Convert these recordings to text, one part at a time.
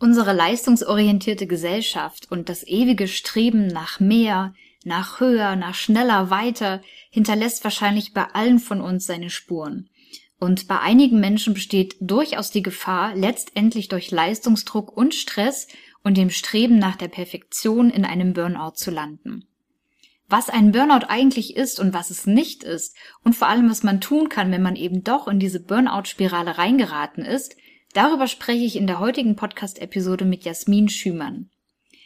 Unsere leistungsorientierte Gesellschaft und das ewige Streben nach mehr, nach höher, nach schneller, weiter hinterlässt wahrscheinlich bei allen von uns seine Spuren. Und bei einigen Menschen besteht durchaus die Gefahr, letztendlich durch Leistungsdruck und Stress und dem Streben nach der Perfektion in einem Burnout zu landen. Was ein Burnout eigentlich ist und was es nicht ist und vor allem was man tun kann, wenn man eben doch in diese Burnout-Spirale reingeraten ist, Darüber spreche ich in der heutigen Podcast-Episode mit Jasmin Schümann.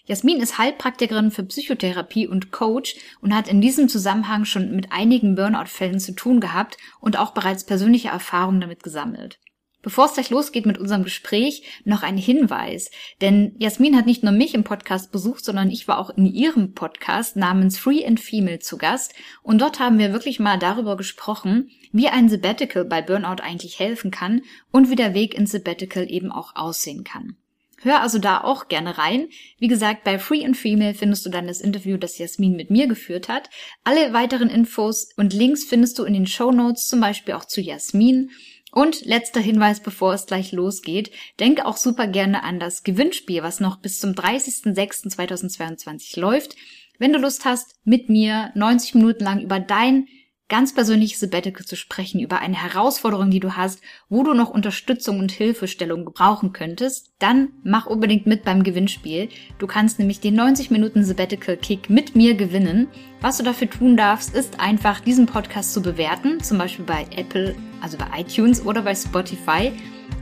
Jasmin ist Heilpraktikerin für Psychotherapie und Coach und hat in diesem Zusammenhang schon mit einigen Burnout-Fällen zu tun gehabt und auch bereits persönliche Erfahrungen damit gesammelt. Bevor es gleich losgeht mit unserem Gespräch, noch ein Hinweis. Denn Jasmin hat nicht nur mich im Podcast besucht, sondern ich war auch in ihrem Podcast namens Free and Female zu Gast. Und dort haben wir wirklich mal darüber gesprochen, wie ein Sabbatical bei Burnout eigentlich helfen kann und wie der Weg ins Sabbatical eben auch aussehen kann. Hör also da auch gerne rein. Wie gesagt, bei Free and Female findest du dann das Interview, das Jasmin mit mir geführt hat. Alle weiteren Infos und Links findest du in den Show Notes, zum Beispiel auch zu Jasmin. Und letzter Hinweis, bevor es gleich losgeht, denke auch super gerne an das Gewinnspiel, was noch bis zum 30.06.2022 läuft. Wenn du Lust hast, mit mir 90 Minuten lang über dein ganz persönliches Sabbatical zu sprechen, über eine Herausforderung, die du hast, wo du noch Unterstützung und Hilfestellung gebrauchen könntest, dann mach unbedingt mit beim Gewinnspiel. Du kannst nämlich den 90 Minuten Sabbatical Kick mit mir gewinnen. Was du dafür tun darfst, ist einfach diesen Podcast zu bewerten, zum Beispiel bei Apple, also bei iTunes oder bei Spotify.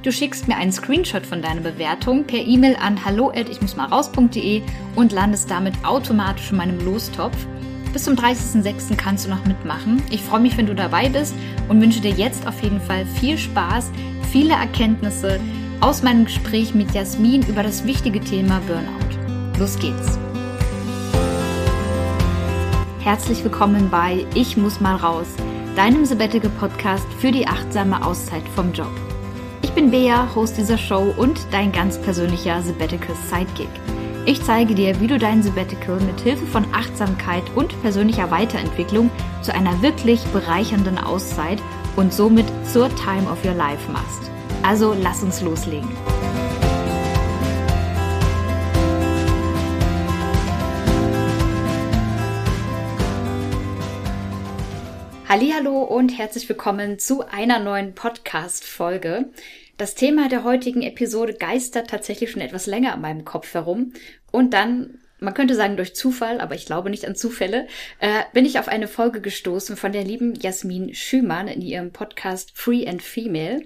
Du schickst mir einen Screenshot von deiner Bewertung per E-Mail an hallo ich muss mal raus.de und landest damit automatisch in meinem Lostopf. Bis zum 30.06. kannst du noch mitmachen. Ich freue mich, wenn du dabei bist und wünsche dir jetzt auf jeden Fall viel Spaß, viele Erkenntnisse aus meinem Gespräch mit Jasmin über das wichtige Thema Burnout. Los geht's! Herzlich willkommen bei Ich muss mal raus, deinem Sabbatical Podcast für die achtsame Auszeit vom Job. Ich bin Bea, Host dieser Show und dein ganz persönlicher Sabbatical Sidekick. Ich zeige dir, wie du dein Sabbatical mit Hilfe von Achtsamkeit und persönlicher Weiterentwicklung zu einer wirklich bereichernden Auszeit und somit zur Time of Your Life machst. Also lass uns loslegen. Hallo und herzlich willkommen zu einer neuen Podcast Folge. Das Thema der heutigen Episode geistert tatsächlich schon etwas länger an meinem Kopf herum. Und dann, man könnte sagen durch Zufall, aber ich glaube nicht an Zufälle, äh, bin ich auf eine Folge gestoßen von der lieben Jasmin Schümann in ihrem Podcast Free and Female.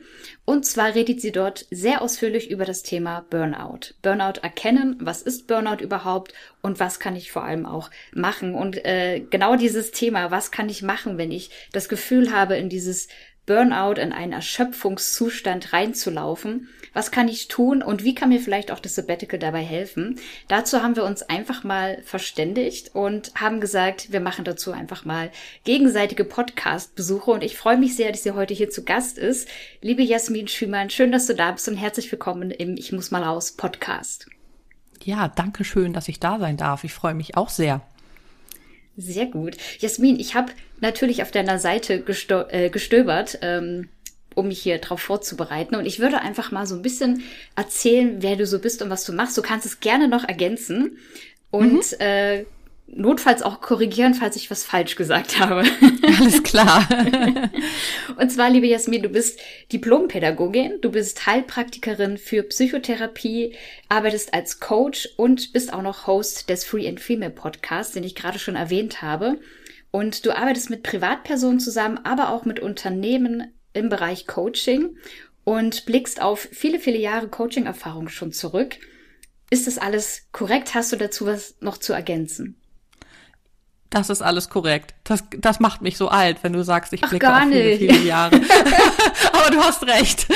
Und zwar redet sie dort sehr ausführlich über das Thema Burnout. Burnout erkennen, was ist Burnout überhaupt und was kann ich vor allem auch machen. Und äh, genau dieses Thema, was kann ich machen, wenn ich das Gefühl habe, in dieses Burnout, in einen Erschöpfungszustand reinzulaufen. Was kann ich tun und wie kann mir vielleicht auch das Sabbatical dabei helfen? Dazu haben wir uns einfach mal verständigt und haben gesagt, wir machen dazu einfach mal gegenseitige Podcast-Besuche und ich freue mich sehr, dass sie heute hier zu Gast ist. Liebe Jasmin Schümann, schön, dass du da bist und herzlich willkommen im Ich muss mal raus Podcast. Ja, danke schön, dass ich da sein darf. Ich freue mich auch sehr. Sehr gut. Jasmin, ich habe natürlich auf deiner Seite äh, gestöbert, ähm, um mich hier drauf vorzubereiten. Und ich würde einfach mal so ein bisschen erzählen, wer du so bist und was du machst. Du kannst es gerne noch ergänzen. Und mhm. äh, notfalls auch korrigieren, falls ich was falsch gesagt habe. Alles klar. und zwar, liebe Jasmin, du bist Diplompädagogin, du bist Heilpraktikerin für Psychotherapie, arbeitest als Coach und bist auch noch Host des Free and Female Podcasts, den ich gerade schon erwähnt habe. Und du arbeitest mit Privatpersonen zusammen, aber auch mit Unternehmen im Bereich Coaching und blickst auf viele, viele Jahre Coaching-Erfahrung schon zurück. Ist das alles korrekt? Hast du dazu was noch zu ergänzen? Das ist alles korrekt. Das, das macht mich so alt, wenn du sagst, ich blicke auf viele, viele Jahre. Aber du hast recht.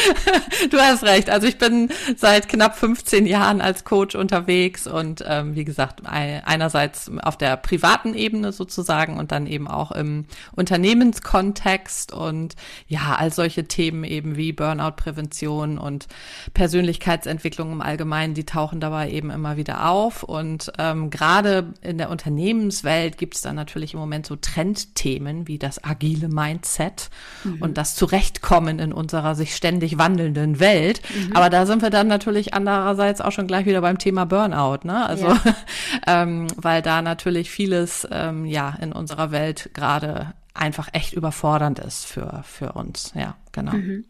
Du hast recht. Also ich bin seit knapp 15 Jahren als Coach unterwegs und ähm, wie gesagt, einerseits auf der privaten Ebene sozusagen und dann eben auch im Unternehmenskontext und ja, all solche Themen eben wie Burnout-Prävention und Persönlichkeitsentwicklung im Allgemeinen, die tauchen dabei eben immer wieder auf. Und ähm, gerade in der Unternehmenswelt gibt es dann natürlich im Moment so Trends, Trendthemen wie das agile Mindset mhm. und das Zurechtkommen in unserer sich ständig wandelnden Welt. Mhm. Aber da sind wir dann natürlich andererseits auch schon gleich wieder beim Thema Burnout, ne? Also, ja. ähm, weil da natürlich vieles, ähm, ja, in unserer Welt gerade einfach echt überfordernd ist für, für uns. Ja, genau. Mhm.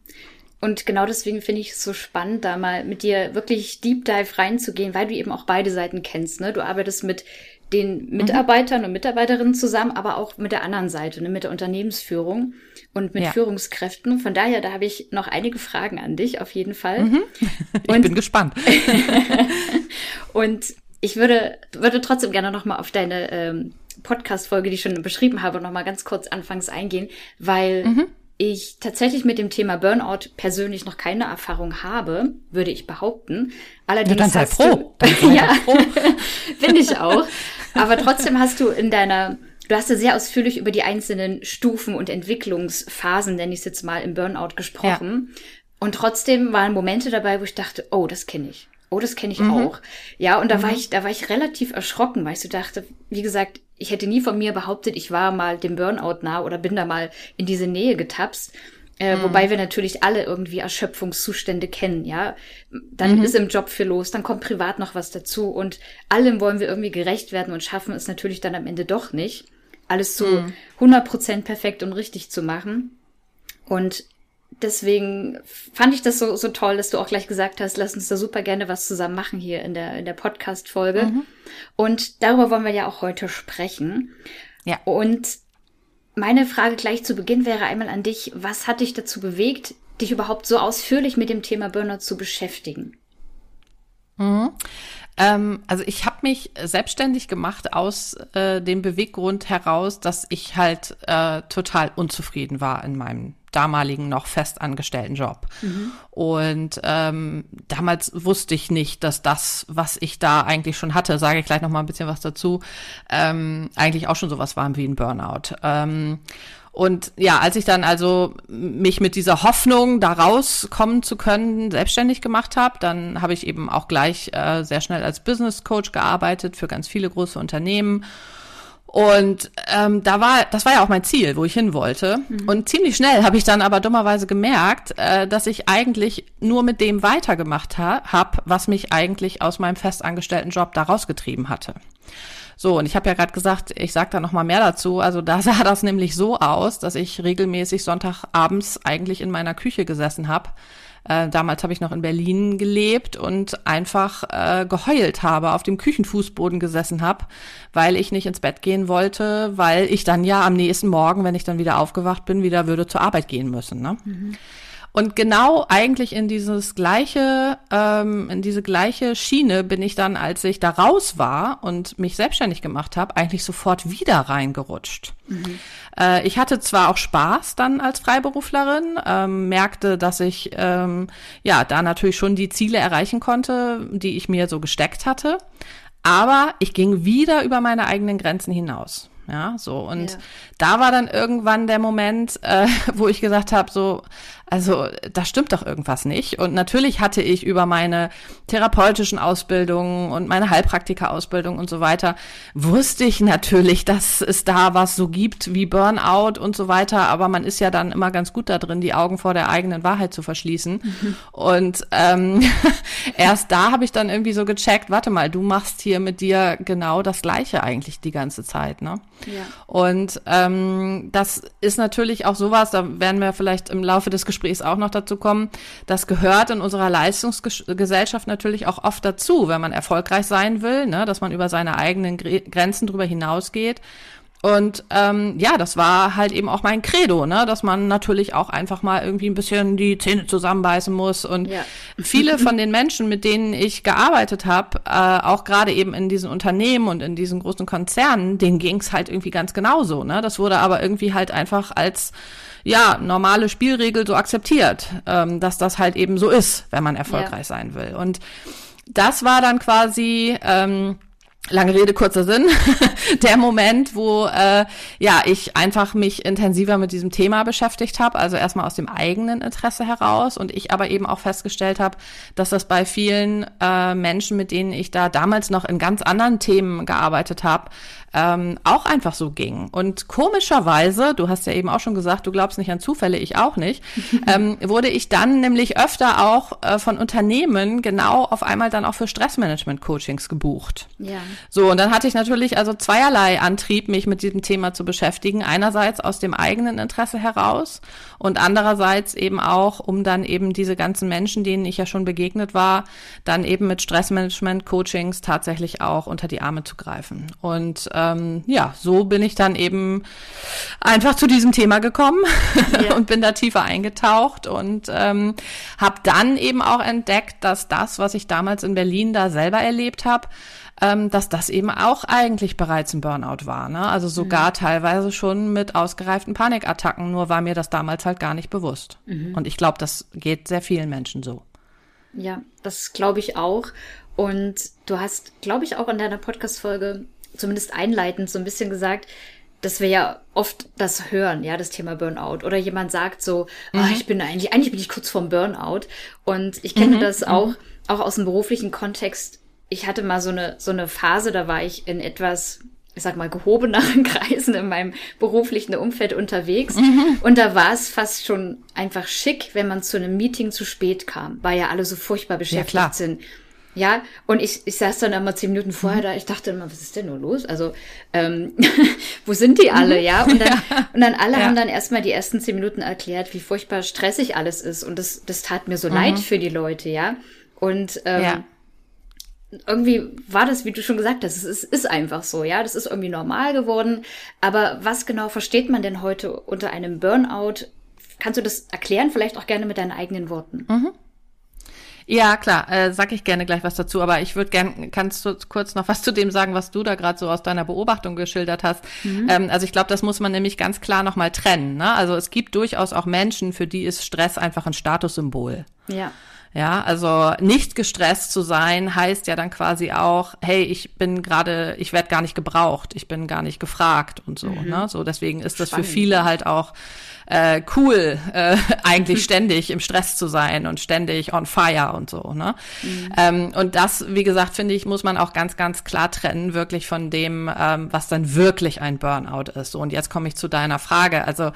Und genau deswegen finde ich es so spannend, da mal mit dir wirklich Deep Dive reinzugehen, weil du eben auch beide Seiten kennst. Ne? Du arbeitest mit den mhm. Mitarbeitern mhm. und Mitarbeiterinnen zusammen, aber auch mit der anderen Seite, ne? mit der Unternehmensführung und mit ja. Führungskräften. Von daher, da habe ich noch einige Fragen an dich, auf jeden Fall. Mhm. Ich und, bin gespannt. und ich würde, würde trotzdem gerne noch mal auf deine ähm, Podcast-Folge, die ich schon beschrieben habe, noch mal ganz kurz anfangs eingehen, weil mhm ich tatsächlich mit dem Thema Burnout persönlich noch keine Erfahrung habe, würde ich behaupten. Allerdings ja, dann sei froh. Du, ja, bin ich auch. Aber trotzdem hast du in deiner, du hast ja sehr ausführlich über die einzelnen Stufen und Entwicklungsphasen, nenne ich es jetzt mal, im Burnout gesprochen. Ja. Und trotzdem waren Momente dabei, wo ich dachte, oh, das kenne ich. Oh, das kenne ich mhm. auch. Ja, und da mhm. war ich, da war ich relativ erschrocken, weil ich so dachte, wie gesagt, ich hätte nie von mir behauptet, ich war mal dem Burnout nah oder bin da mal in diese Nähe getapst. Äh, mhm. Wobei wir natürlich alle irgendwie Erschöpfungszustände kennen, ja. Dann mhm. ist im Job viel los, dann kommt privat noch was dazu und allem wollen wir irgendwie gerecht werden und schaffen es natürlich dann am Ende doch nicht, alles so mhm. 100% perfekt und richtig zu machen. Und deswegen fand ich das so, so toll, dass du auch gleich gesagt hast, lass uns da super gerne was zusammen machen hier in der, in der Podcast-Folge. Mhm. Und darüber wollen wir ja auch heute sprechen. Ja. Und meine Frage gleich zu Beginn wäre einmal an dich, was hat dich dazu bewegt, dich überhaupt so ausführlich mit dem Thema Burnout zu beschäftigen? Mhm. Ähm, also ich habe mich selbstständig gemacht aus äh, dem Beweggrund heraus, dass ich halt äh, total unzufrieden war in meinem damaligen noch festangestellten Job. Mhm. Und ähm, damals wusste ich nicht, dass das, was ich da eigentlich schon hatte, sage ich gleich noch mal ein bisschen was dazu, ähm, eigentlich auch schon sowas war wie ein Burnout. Ähm, und ja, als ich dann also mich mit dieser Hoffnung, da rauskommen zu können, selbstständig gemacht habe, dann habe ich eben auch gleich äh, sehr schnell als Business Coach gearbeitet für ganz viele große Unternehmen und ähm, da war, das war ja auch mein Ziel, wo ich hin wollte. Mhm. Und ziemlich schnell habe ich dann aber dummerweise gemerkt, äh, dass ich eigentlich nur mit dem weitergemacht ha habe, was mich eigentlich aus meinem festangestellten Job da rausgetrieben hatte. So, und ich habe ja gerade gesagt, ich sage da noch mal mehr dazu. Also da sah das nämlich so aus, dass ich regelmäßig Sonntagabends eigentlich in meiner Küche gesessen habe äh, damals habe ich noch in Berlin gelebt und einfach äh, geheult habe, auf dem Küchenfußboden gesessen habe, weil ich nicht ins Bett gehen wollte, weil ich dann ja am nächsten Morgen, wenn ich dann wieder aufgewacht bin, wieder würde zur Arbeit gehen müssen. Ne? Mhm. Und genau eigentlich in dieses gleiche, ähm, in diese gleiche Schiene bin ich dann, als ich da raus war und mich selbstständig gemacht habe, eigentlich sofort wieder reingerutscht. Mhm. Äh, ich hatte zwar auch Spaß dann als Freiberuflerin, ähm, merkte, dass ich ähm, ja da natürlich schon die Ziele erreichen konnte, die ich mir so gesteckt hatte. Aber ich ging wieder über meine eigenen Grenzen hinaus. Ja, so. Und ja. da war dann irgendwann der Moment, äh, wo ich gesagt habe, so, also da stimmt doch irgendwas nicht. Und natürlich hatte ich über meine therapeutischen Ausbildungen und meine Heilpraktika-Ausbildung und so weiter, wusste ich natürlich, dass es da was so gibt wie Burnout und so weiter. Aber man ist ja dann immer ganz gut da drin, die Augen vor der eigenen Wahrheit zu verschließen. Mhm. Und ähm, erst da habe ich dann irgendwie so gecheckt, warte mal, du machst hier mit dir genau das Gleiche eigentlich die ganze Zeit. Ne? Ja. Und ähm, das ist natürlich auch sowas, da werden wir vielleicht im Laufe des Gesprächs Gesprächs auch noch dazu kommen. Das gehört in unserer Leistungsgesellschaft natürlich auch oft dazu, wenn man erfolgreich sein will, ne, dass man über seine eigenen Grenzen drüber hinausgeht. Und ähm, ja, das war halt eben auch mein Credo, ne, dass man natürlich auch einfach mal irgendwie ein bisschen die Zähne zusammenbeißen muss. Und ja. viele von den Menschen, mit denen ich gearbeitet habe, äh, auch gerade eben in diesen Unternehmen und in diesen großen Konzernen, denen ging's halt irgendwie ganz genauso. Ne? Das wurde aber irgendwie halt einfach als ja, normale Spielregel so akzeptiert, ähm, dass das halt eben so ist, wenn man erfolgreich ja. sein will. Und das war dann quasi ähm, lange Rede, kurzer Sinn, der Moment, wo äh, ja ich einfach mich intensiver mit diesem Thema beschäftigt habe, also erstmal aus dem eigenen Interesse heraus und ich aber eben auch festgestellt habe, dass das bei vielen äh, Menschen, mit denen ich da damals noch in ganz anderen Themen gearbeitet habe, ähm, auch einfach so ging. Und komischerweise, du hast ja eben auch schon gesagt, du glaubst nicht an Zufälle, ich auch nicht, ähm, wurde ich dann nämlich öfter auch äh, von Unternehmen genau auf einmal dann auch für Stressmanagement-Coachings gebucht. Ja. So, und dann hatte ich natürlich also zweierlei Antrieb, mich mit diesem Thema zu beschäftigen. Einerseits aus dem eigenen Interesse heraus und andererseits eben auch, um dann eben diese ganzen Menschen, denen ich ja schon begegnet war, dann eben mit Stressmanagement-Coachings tatsächlich auch unter die Arme zu greifen. Und ähm, ja, so bin ich dann eben einfach zu diesem Thema gekommen ja. und bin da tiefer eingetaucht und ähm, habe dann eben auch entdeckt, dass das, was ich damals in Berlin da selber erlebt habe, ähm, dass das eben auch eigentlich bereits ein Burnout war. Ne? Also sogar mhm. teilweise schon mit ausgereiften Panikattacken, nur war mir das damals halt gar nicht bewusst. Mhm. Und ich glaube, das geht sehr vielen Menschen so. Ja, das glaube ich auch. Und du hast, glaube ich, auch in deiner Podcast-Folge zumindest einleitend so ein bisschen gesagt, dass wir ja oft das hören, ja, das Thema Burnout. Oder jemand sagt so, ah, mhm. oh, ich bin eigentlich, eigentlich bin ich kurz vorm Burnout. Und ich kenne mhm. das auch, mhm. auch aus dem beruflichen Kontext ich hatte mal so eine, so eine Phase, da war ich in etwas, ich sag mal, gehobeneren Kreisen in meinem beruflichen Umfeld unterwegs. Mhm. Und da war es fast schon einfach schick, wenn man zu einem Meeting zu spät kam, weil ja alle so furchtbar beschäftigt ja, sind. Ja, und ich, ich saß dann immer zehn Minuten vorher da, ich dachte immer, was ist denn nur los? Also, ähm, wo sind die alle, mhm. ja? Und dann, ja. Und dann alle ja. haben dann erstmal die ersten zehn Minuten erklärt, wie furchtbar stressig alles ist. Und das, das tat mir so mhm. leid für die Leute, ja. Und ähm, ja irgendwie war das, wie du schon gesagt hast, es ist, ist, einfach so, ja, das ist irgendwie normal geworden. Aber was genau versteht man denn heute unter einem Burnout? Kannst du das erklären, vielleicht auch gerne mit deinen eigenen Worten? Mhm. Ja, klar, äh, sag ich gerne gleich was dazu, aber ich würde gern, kannst du kurz noch was zu dem sagen, was du da gerade so aus deiner Beobachtung geschildert hast. Mhm. Ähm, also ich glaube, das muss man nämlich ganz klar nochmal trennen. Ne? Also es gibt durchaus auch Menschen, für die ist Stress einfach ein Statussymbol. Ja. Ja, also nicht gestresst zu sein heißt ja dann quasi auch, hey, ich bin gerade, ich werde gar nicht gebraucht, ich bin gar nicht gefragt und so. Mhm. Ne? So deswegen ist das Spannend. für viele halt auch äh, cool, äh, eigentlich ständig im Stress zu sein und ständig on fire und so. Ne? Mhm. Ähm, und das, wie gesagt, finde ich, muss man auch ganz, ganz klar trennen, wirklich von dem, ähm, was dann wirklich ein Burnout ist. So, und jetzt komme ich zu deiner Frage. Also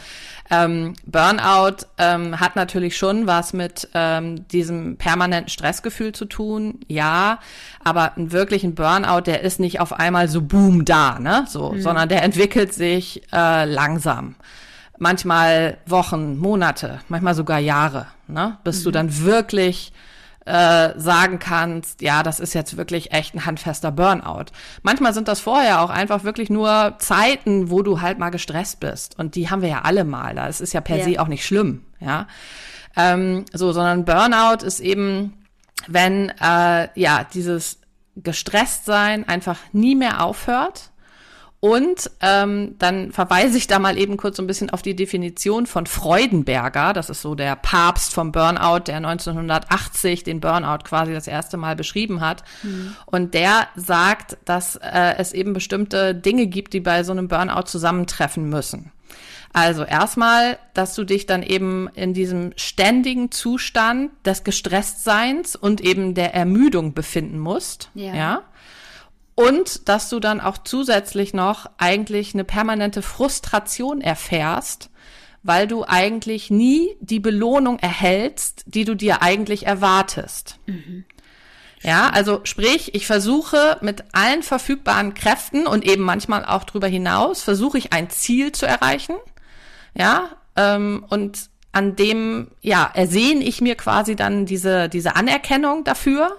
ähm, Burnout ähm, hat natürlich schon was mit ähm, diesem permanenten Stressgefühl zu tun, ja, aber einen wirklichen Burnout, der ist nicht auf einmal so boom da, ne? So, mhm. sondern der entwickelt sich äh, langsam manchmal Wochen, Monate, manchmal sogar Jahre, ne? bis mhm. du dann wirklich äh, sagen kannst, ja, das ist jetzt wirklich echt ein handfester Burnout. Manchmal sind das vorher auch einfach wirklich nur Zeiten, wo du halt mal gestresst bist. Und die haben wir ja alle mal. Das ist ja per ja. se auch nicht schlimm, ja. Ähm, so, sondern Burnout ist eben, wenn äh, ja dieses gestresst sein einfach nie mehr aufhört und ähm, dann verweise ich da mal eben kurz so ein bisschen auf die Definition von Freudenberger. Das ist so der Papst vom Burnout, der 1980 den Burnout quasi das erste Mal beschrieben hat. Mhm. Und der sagt, dass äh, es eben bestimmte Dinge gibt, die bei so einem Burnout zusammentreffen müssen. Also erstmal, dass du dich dann eben in diesem ständigen Zustand des Gestresstseins und eben der Ermüdung befinden musst. Ja. ja? Und dass du dann auch zusätzlich noch eigentlich eine permanente Frustration erfährst, weil du eigentlich nie die Belohnung erhältst, die du dir eigentlich erwartest. Mhm. Ja, also sprich, ich versuche mit allen verfügbaren Kräften und eben manchmal auch drüber hinaus, versuche ich ein Ziel zu erreichen. Ja, ähm, und an dem, ja, ersehne ich mir quasi dann diese, diese Anerkennung dafür.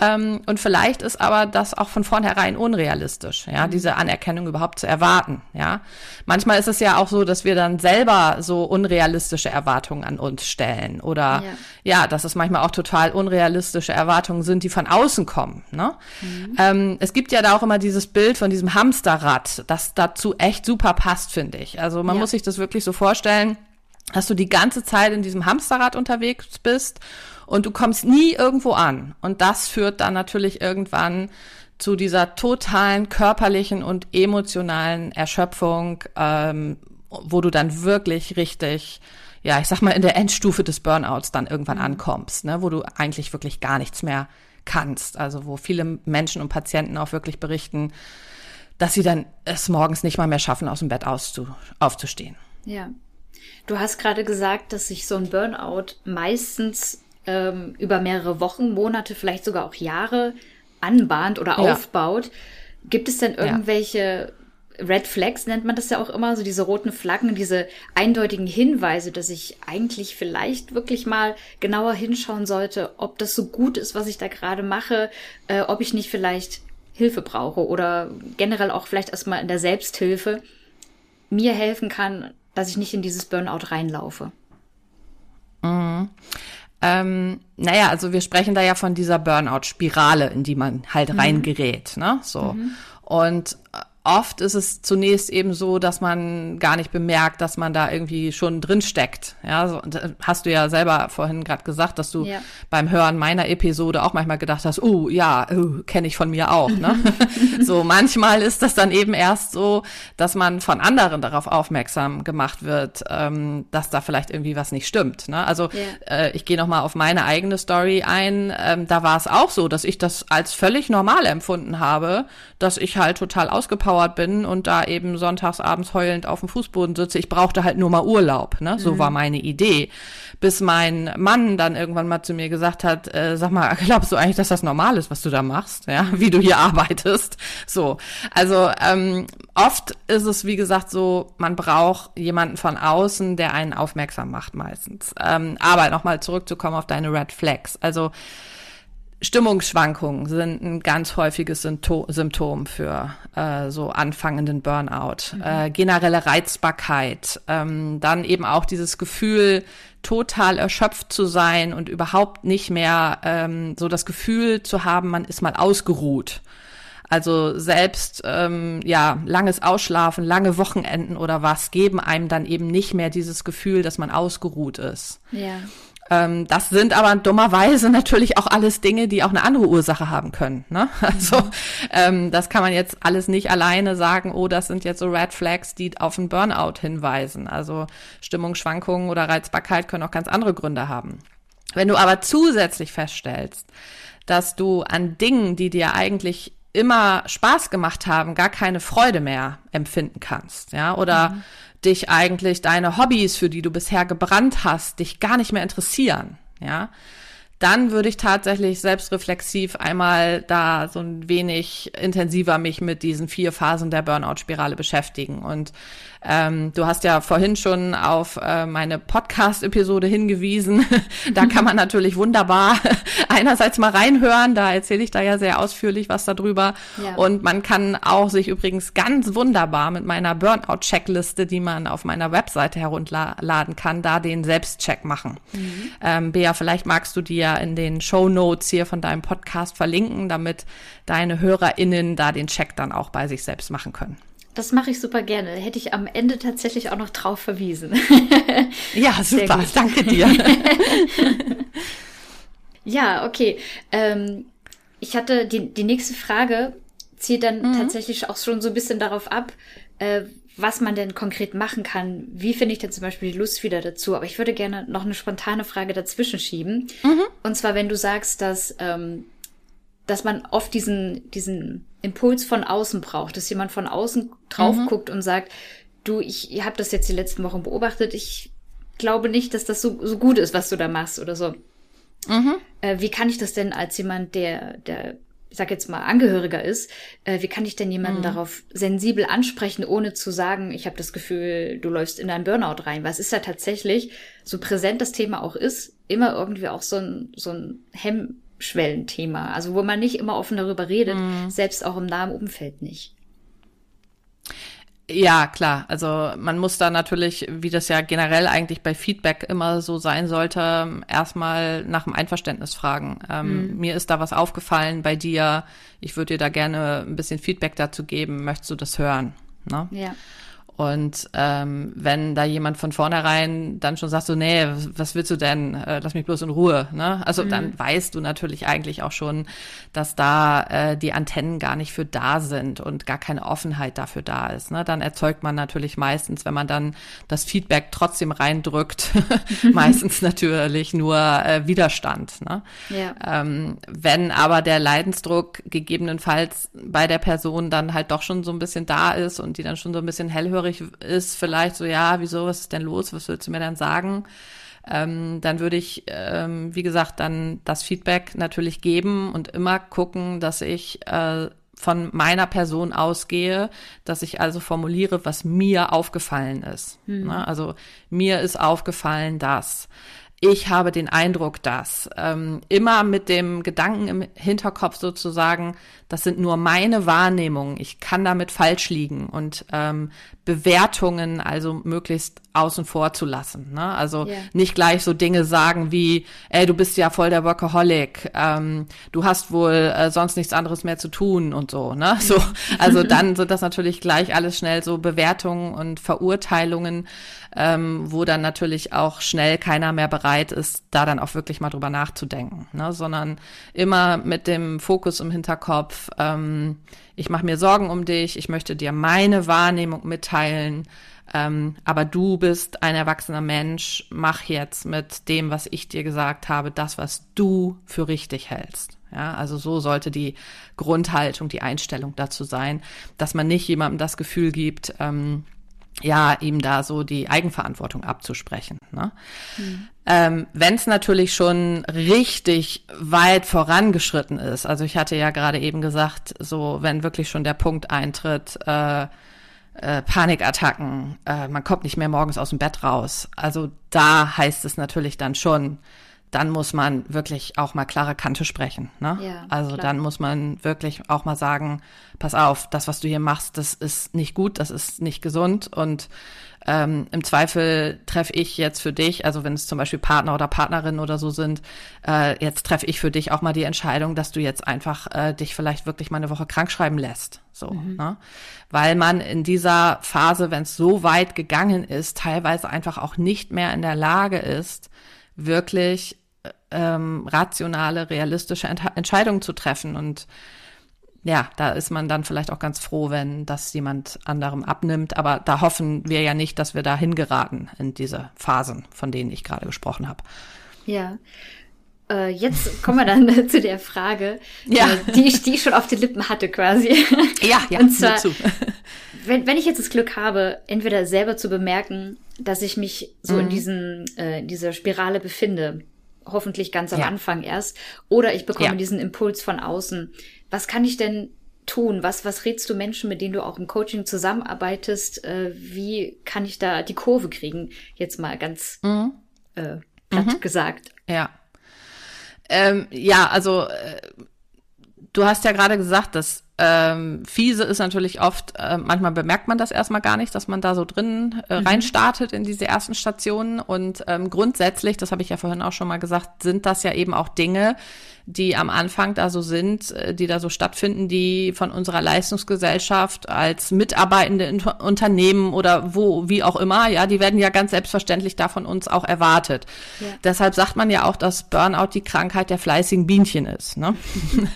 Ähm, und vielleicht ist aber das auch von vornherein unrealistisch, ja, mhm. diese Anerkennung überhaupt zu erwarten, ja. Manchmal ist es ja auch so, dass wir dann selber so unrealistische Erwartungen an uns stellen oder ja, ja dass es manchmal auch total unrealistische Erwartungen sind, die von außen kommen, ne? Mhm. Ähm, es gibt ja da auch immer dieses Bild von diesem Hamsterrad, das dazu echt super passt, finde ich. Also man ja. muss sich das wirklich so vorstellen, dass du die ganze Zeit in diesem Hamsterrad unterwegs bist und du kommst nie irgendwo an. Und das führt dann natürlich irgendwann zu dieser totalen körperlichen und emotionalen Erschöpfung, ähm, wo du dann wirklich richtig, ja, ich sag mal, in der Endstufe des Burnouts dann irgendwann mhm. ankommst, ne, wo du eigentlich wirklich gar nichts mehr kannst. Also wo viele Menschen und Patienten auch wirklich berichten, dass sie dann es morgens nicht mal mehr schaffen, aus dem Bett auszu aufzustehen. Ja. Du hast gerade gesagt, dass sich so ein Burnout meistens ähm, über mehrere Wochen, Monate, vielleicht sogar auch Jahre anbahnt oder ja. aufbaut. Gibt es denn irgendwelche ja. Red Flags, nennt man das ja auch immer, so diese roten Flaggen, diese eindeutigen Hinweise, dass ich eigentlich vielleicht wirklich mal genauer hinschauen sollte, ob das so gut ist, was ich da gerade mache, äh, ob ich nicht vielleicht Hilfe brauche oder generell auch vielleicht erstmal in der Selbsthilfe mir helfen kann, dass ich nicht in dieses Burnout reinlaufe. Mhm. Ähm, naja, also wir sprechen da ja von dieser Burnout-Spirale, in die man halt mhm. reingerät, ne? So. Mhm. Und oft ist es zunächst eben so, dass man gar nicht bemerkt, dass man da irgendwie schon drin steckt. Ja, so, äh, hast du ja selber vorhin gerade gesagt, dass du ja. beim Hören meiner Episode auch manchmal gedacht hast, oh ja, oh, kenne ich von mir auch. Ne? so manchmal ist das dann eben erst so, dass man von anderen darauf aufmerksam gemacht wird, ähm, dass da vielleicht irgendwie was nicht stimmt. Ne? Also ja. äh, ich gehe noch mal auf meine eigene Story ein. Ähm, da war es auch so, dass ich das als völlig normal empfunden habe, dass ich halt total ausgepowert ausgepowert bin und da eben sonntags abends heulend auf dem Fußboden sitze. Ich brauchte halt nur mal Urlaub, ne? So mhm. war meine Idee. Bis mein Mann dann irgendwann mal zu mir gesagt hat, äh, sag mal, glaubst du eigentlich, dass das normal ist, was du da machst, ja, wie du hier arbeitest? So. Also ähm, oft ist es, wie gesagt, so, man braucht jemanden von außen, der einen aufmerksam macht meistens. Ähm, aber nochmal zurückzukommen auf deine Red Flags. Also Stimmungsschwankungen sind ein ganz häufiges Symptom für äh, so anfangenden Burnout. Mhm. Äh, generelle Reizbarkeit, ähm, dann eben auch dieses Gefühl, total erschöpft zu sein und überhaupt nicht mehr ähm, so das Gefühl zu haben, man ist mal ausgeruht. Also selbst ähm, ja langes Ausschlafen, lange Wochenenden oder was geben einem dann eben nicht mehr dieses Gefühl, dass man ausgeruht ist. Ja. Ähm, das sind aber dummerweise natürlich auch alles Dinge, die auch eine andere Ursache haben können. Ne? Also mhm. ähm, das kann man jetzt alles nicht alleine sagen, oh, das sind jetzt so Red Flags, die auf einen Burnout hinweisen. Also Stimmungsschwankungen oder Reizbarkeit können auch ganz andere Gründe haben. Wenn du aber zusätzlich feststellst, dass du an Dingen, die dir eigentlich immer Spaß gemacht haben, gar keine Freude mehr empfinden kannst, ja, oder mhm dich eigentlich deine Hobbys, für die du bisher gebrannt hast, dich gar nicht mehr interessieren, ja, dann würde ich tatsächlich selbstreflexiv einmal da so ein wenig intensiver mich mit diesen vier Phasen der Burnout-Spirale beschäftigen und ähm, du hast ja vorhin schon auf äh, meine Podcast-Episode hingewiesen. da kann man natürlich wunderbar einerseits mal reinhören, da erzähle ich da ja sehr ausführlich was darüber. Ja. Und man kann auch sich übrigens ganz wunderbar mit meiner Burnout-Checkliste, die man auf meiner Webseite herunterladen kann, da den Selbstcheck machen. Mhm. Ähm, Bea, vielleicht magst du dir in den Show Notes hier von deinem Podcast verlinken, damit deine HörerInnen da den Check dann auch bei sich selbst machen können. Das mache ich super gerne. Hätte ich am Ende tatsächlich auch noch drauf verwiesen. ja, super. Danke dir. ja, okay. Ähm, ich hatte die, die nächste Frage zielt dann mhm. tatsächlich auch schon so ein bisschen darauf ab, äh, was man denn konkret machen kann. Wie finde ich denn zum Beispiel die Lust wieder dazu? Aber ich würde gerne noch eine spontane Frage dazwischen schieben. Mhm. Und zwar, wenn du sagst, dass, ähm, dass man oft diesen, diesen Impuls von außen braucht, dass jemand von außen drauf mhm. guckt und sagt, du, ich, ich habe das jetzt die letzten Wochen beobachtet, ich glaube nicht, dass das so, so gut ist, was du da machst oder so. Mhm. Äh, wie kann ich das denn als jemand, der, der, ich sag jetzt mal, Angehöriger ist, äh, wie kann ich denn jemanden mhm. darauf sensibel ansprechen, ohne zu sagen, ich habe das Gefühl, du läufst in einen Burnout rein? Was ist ja tatsächlich, so präsent das Thema auch ist, immer irgendwie auch so ein, so ein Hemm, Schwellenthema, also wo man nicht immer offen darüber redet, mhm. selbst auch im nahen Umfeld nicht. Ja, klar. Also man muss da natürlich, wie das ja generell eigentlich bei Feedback immer so sein sollte, erstmal nach dem Einverständnis fragen. Ähm, mhm. Mir ist da was aufgefallen bei dir. Ich würde dir da gerne ein bisschen Feedback dazu geben. Möchtest du das hören? Ne? Ja. Und ähm, wenn da jemand von vornherein dann schon sagt, so, nee, was willst du denn? Äh, lass mich bloß in Ruhe. Ne? Also mhm. dann weißt du natürlich eigentlich auch schon, dass da äh, die Antennen gar nicht für da sind und gar keine Offenheit dafür da ist. Ne? Dann erzeugt man natürlich meistens, wenn man dann das Feedback trotzdem reindrückt, meistens natürlich nur äh, Widerstand. Ne? Ja. Ähm, wenn aber der Leidensdruck gegebenenfalls bei der Person dann halt doch schon so ein bisschen da ist und die dann schon so ein bisschen hellhörig hellhörig ist, vielleicht so, ja, wieso, was ist denn los, was willst du mir dann sagen? Ähm, dann würde ich, ähm, wie gesagt, dann das Feedback natürlich geben und immer gucken, dass ich äh, von meiner Person ausgehe, dass ich also formuliere, was mir aufgefallen ist. Hm. Ne? Also mir ist aufgefallen, dass ich habe den Eindruck, dass ähm, immer mit dem Gedanken im Hinterkopf sozusagen, das sind nur meine Wahrnehmungen, ich kann damit falsch liegen und ähm, Bewertungen also möglichst außen vor zu lassen. Ne? Also yeah. nicht gleich so Dinge sagen wie, ey, du bist ja voll der Workaholic, ähm, du hast wohl äh, sonst nichts anderes mehr zu tun und so. Ne? So, also dann sind das natürlich gleich alles schnell so Bewertungen und Verurteilungen ähm, wo dann natürlich auch schnell keiner mehr bereit ist, da dann auch wirklich mal drüber nachzudenken, ne? sondern immer mit dem Fokus im Hinterkopf, ähm, ich mache mir Sorgen um dich, ich möchte dir meine Wahrnehmung mitteilen, ähm, aber du bist ein erwachsener Mensch, mach jetzt mit dem, was ich dir gesagt habe, das, was du für richtig hältst. Ja, also so sollte die Grundhaltung, die Einstellung dazu sein, dass man nicht jemandem das Gefühl gibt, ähm, ja, ihm da so die Eigenverantwortung abzusprechen. Ne? Mhm. Ähm, Wenn es natürlich schon richtig weit vorangeschritten ist, also ich hatte ja gerade eben gesagt, so wenn wirklich schon der Punkt eintritt, äh, äh, Panikattacken, äh, man kommt nicht mehr morgens aus dem Bett raus. Also da heißt es natürlich dann schon, dann muss man wirklich auch mal klare Kante sprechen. Ne? Ja, also klar. dann muss man wirklich auch mal sagen, pass auf, das, was du hier machst, das ist nicht gut, das ist nicht gesund und ähm, im Zweifel treffe ich jetzt für dich, also wenn es zum Beispiel Partner oder Partnerin oder so sind, äh, jetzt treffe ich für dich auch mal die Entscheidung, dass du jetzt einfach äh, dich vielleicht wirklich mal eine Woche krank schreiben lässt. So, mhm. ne? Weil man in dieser Phase, wenn es so weit gegangen ist, teilweise einfach auch nicht mehr in der Lage ist, wirklich ähm, rationale, realistische Ent Entscheidungen zu treffen. Und ja, da ist man dann vielleicht auch ganz froh, wenn das jemand anderem abnimmt. Aber da hoffen wir ja nicht, dass wir da hingeraten in diese Phasen, von denen ich gerade gesprochen habe. Ja. Äh, jetzt kommen wir dann zu der Frage, ja. äh, die, ich, die ich schon auf den Lippen hatte quasi. Ja, ja. Und zwar, wenn, wenn ich jetzt das Glück habe, entweder selber zu bemerken, dass ich mich so mhm. in diesen, äh, in dieser Spirale befinde, hoffentlich ganz am ja. Anfang erst, oder ich bekomme ja. diesen Impuls von außen. Was kann ich denn tun? Was, was rätst du Menschen, mit denen du auch im Coaching zusammenarbeitest? Äh, wie kann ich da die Kurve kriegen? Jetzt mal ganz mhm. äh, platt mhm. gesagt. Ja. Ähm, ja, also äh, du hast ja gerade gesagt, dass ähm, fiese ist natürlich oft, äh, manchmal bemerkt man das erstmal gar nicht, dass man da so drin äh, mhm. reinstartet in diese ersten Stationen. Und ähm, grundsätzlich, das habe ich ja vorhin auch schon mal gesagt, sind das ja eben auch Dinge, die am Anfang da so sind, äh, die da so stattfinden, die von unserer Leistungsgesellschaft als mitarbeitende Unternehmen oder wo, wie auch immer, ja, die werden ja ganz selbstverständlich da von uns auch erwartet. Ja. Deshalb sagt man ja auch, dass Burnout die Krankheit der fleißigen Bienchen ist. Ne?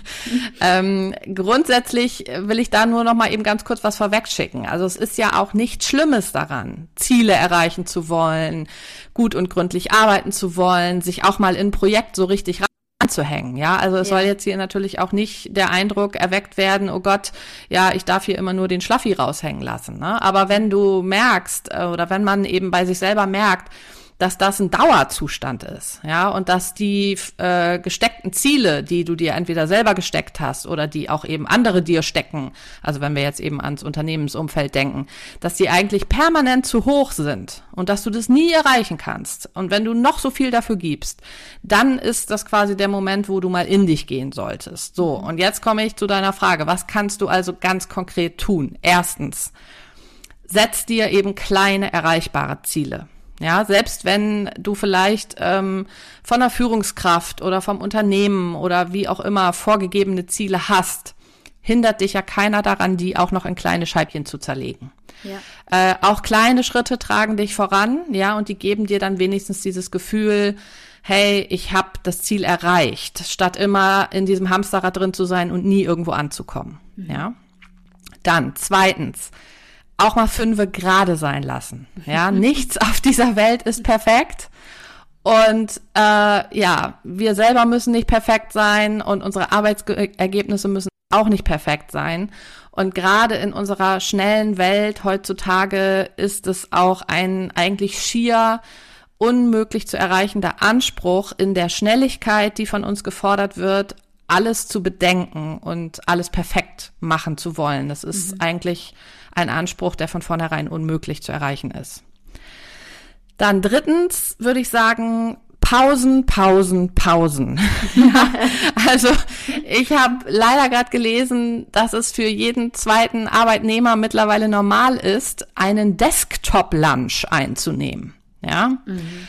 ähm, grundsätzlich will ich da nur noch mal eben ganz kurz was vorwegschicken. Also es ist ja auch nichts Schlimmes daran, Ziele erreichen zu wollen, gut und gründlich arbeiten zu wollen, sich auch mal in ein Projekt so richtig anzuhängen. Ja, also es ja. soll jetzt hier natürlich auch nicht der Eindruck erweckt werden, oh Gott, ja, ich darf hier immer nur den Schlaffi raushängen lassen. Ne? Aber wenn du merkst äh, oder wenn man eben bei sich selber merkt, dass das ein Dauerzustand ist, ja, und dass die äh, gesteckten Ziele, die du dir entweder selber gesteckt hast oder die auch eben andere dir stecken, also wenn wir jetzt eben ans Unternehmensumfeld denken, dass die eigentlich permanent zu hoch sind und dass du das nie erreichen kannst. Und wenn du noch so viel dafür gibst, dann ist das quasi der Moment, wo du mal in dich gehen solltest. So, und jetzt komme ich zu deiner Frage, was kannst du also ganz konkret tun? Erstens, setz dir eben kleine erreichbare Ziele. Ja, selbst wenn du vielleicht ähm, von der Führungskraft oder vom Unternehmen oder wie auch immer vorgegebene Ziele hast, hindert dich ja keiner daran, die auch noch in kleine Scheibchen zu zerlegen. Ja. Äh, auch kleine Schritte tragen dich voran, ja, und die geben dir dann wenigstens dieses Gefühl, hey, ich habe das Ziel erreicht, statt immer in diesem Hamsterrad drin zu sein und nie irgendwo anzukommen. Mhm. Ja. Dann zweitens, auch mal fünfe gerade sein lassen. Ja, nichts auf dieser Welt ist perfekt. Und äh, ja, wir selber müssen nicht perfekt sein und unsere Arbeitsergebnisse müssen auch nicht perfekt sein. Und gerade in unserer schnellen Welt heutzutage ist es auch ein eigentlich schier unmöglich zu erreichender Anspruch in der Schnelligkeit, die von uns gefordert wird, alles zu bedenken und alles perfekt machen zu wollen. Das ist mhm. eigentlich ein Anspruch, der von vornherein unmöglich zu erreichen ist. Dann drittens würde ich sagen, Pausen, Pausen, Pausen. ja, also ich habe leider gerade gelesen, dass es für jeden zweiten Arbeitnehmer mittlerweile normal ist, einen Desktop-Lunch einzunehmen. Ja. Mhm.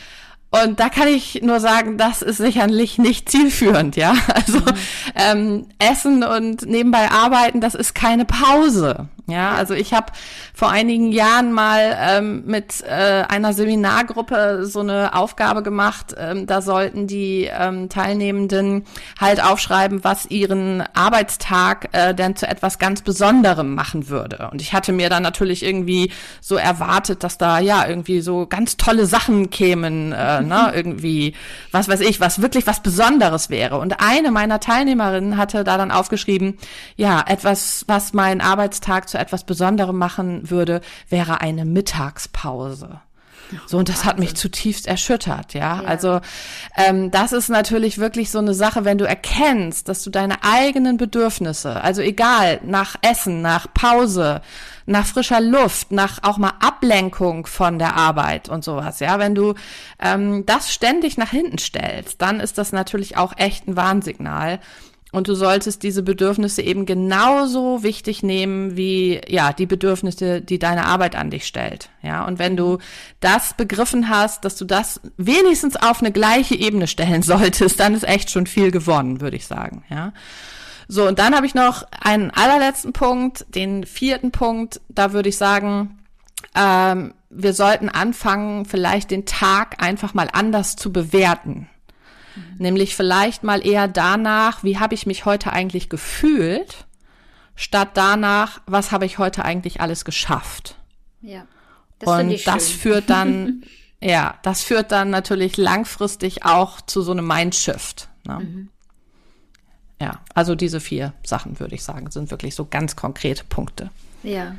Und da kann ich nur sagen, das ist sicherlich nicht zielführend, ja. Also mhm. ähm, Essen und nebenbei arbeiten, das ist keine Pause. Ja, also ich habe vor einigen Jahren mal ähm, mit äh, einer Seminargruppe so eine Aufgabe gemacht. Ähm, da sollten die ähm, Teilnehmenden halt aufschreiben, was ihren Arbeitstag äh, denn zu etwas ganz Besonderem machen würde. Und ich hatte mir dann natürlich irgendwie so erwartet, dass da ja irgendwie so ganz tolle Sachen kämen, äh, ne, irgendwie, was weiß ich, was wirklich was Besonderes wäre. Und eine meiner Teilnehmerinnen hatte da dann aufgeschrieben, ja, etwas, was mein Arbeitstag zu etwas Besonderem machen würde, wäre eine Mittagspause. So, und das hat mich zutiefst erschüttert, ja. ja. Also ähm, das ist natürlich wirklich so eine Sache, wenn du erkennst, dass du deine eigenen Bedürfnisse, also egal, nach Essen, nach Pause, nach frischer Luft, nach auch mal Ablenkung von der Arbeit und sowas, ja, wenn du ähm, das ständig nach hinten stellst, dann ist das natürlich auch echt ein Warnsignal. Und du solltest diese Bedürfnisse eben genauso wichtig nehmen wie, ja, die Bedürfnisse, die deine Arbeit an dich stellt. Ja, und wenn du das begriffen hast, dass du das wenigstens auf eine gleiche Ebene stellen solltest, dann ist echt schon viel gewonnen, würde ich sagen. Ja. So, und dann habe ich noch einen allerletzten Punkt, den vierten Punkt. Da würde ich sagen, ähm, wir sollten anfangen, vielleicht den Tag einfach mal anders zu bewerten. Nämlich vielleicht mal eher danach, wie habe ich mich heute eigentlich gefühlt, statt danach, was habe ich heute eigentlich alles geschafft. Ja. Das Und das führt dann, ja, das führt dann natürlich langfristig auch zu so einem Mindshift. Ne? Mhm. Ja, also diese vier Sachen, würde ich sagen, sind wirklich so ganz konkrete Punkte. Ja.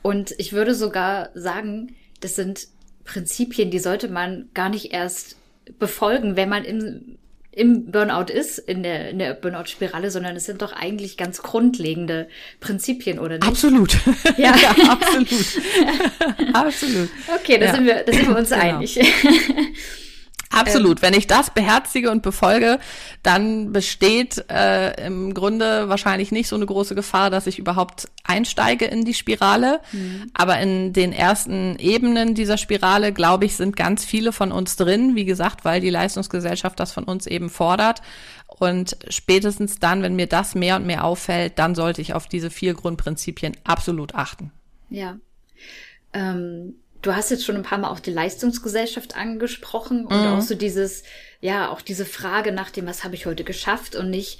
Und ich würde sogar sagen, das sind Prinzipien, die sollte man gar nicht erst befolgen, wenn man im, im Burnout ist, in der, in der Burnout-Spirale, sondern es sind doch eigentlich ganz grundlegende Prinzipien, oder nicht? Absolut. Ja, ja absolut. absolut. Okay, da, ja. sind wir, da sind wir uns genau. einig. Absolut. Ähm, Wenn ich das beherzige und befolge, dann besteht äh, im Grunde wahrscheinlich nicht so eine große Gefahr, dass ich überhaupt einsteige in die Spirale. Mhm. Aber in den ersten Ebenen dieser Spirale, glaube ich, sind ganz viele von uns drin. Wie gesagt, weil die Leistungsgesellschaft das von uns eben fordert. Und spätestens dann, wenn mir das mehr und mehr auffällt, dann sollte ich auf diese vier Grundprinzipien absolut achten. Ja. Ähm Du hast jetzt schon ein paar Mal auch die Leistungsgesellschaft angesprochen und mhm. auch so dieses, ja, auch diese Frage nach dem, was habe ich heute geschafft und nicht,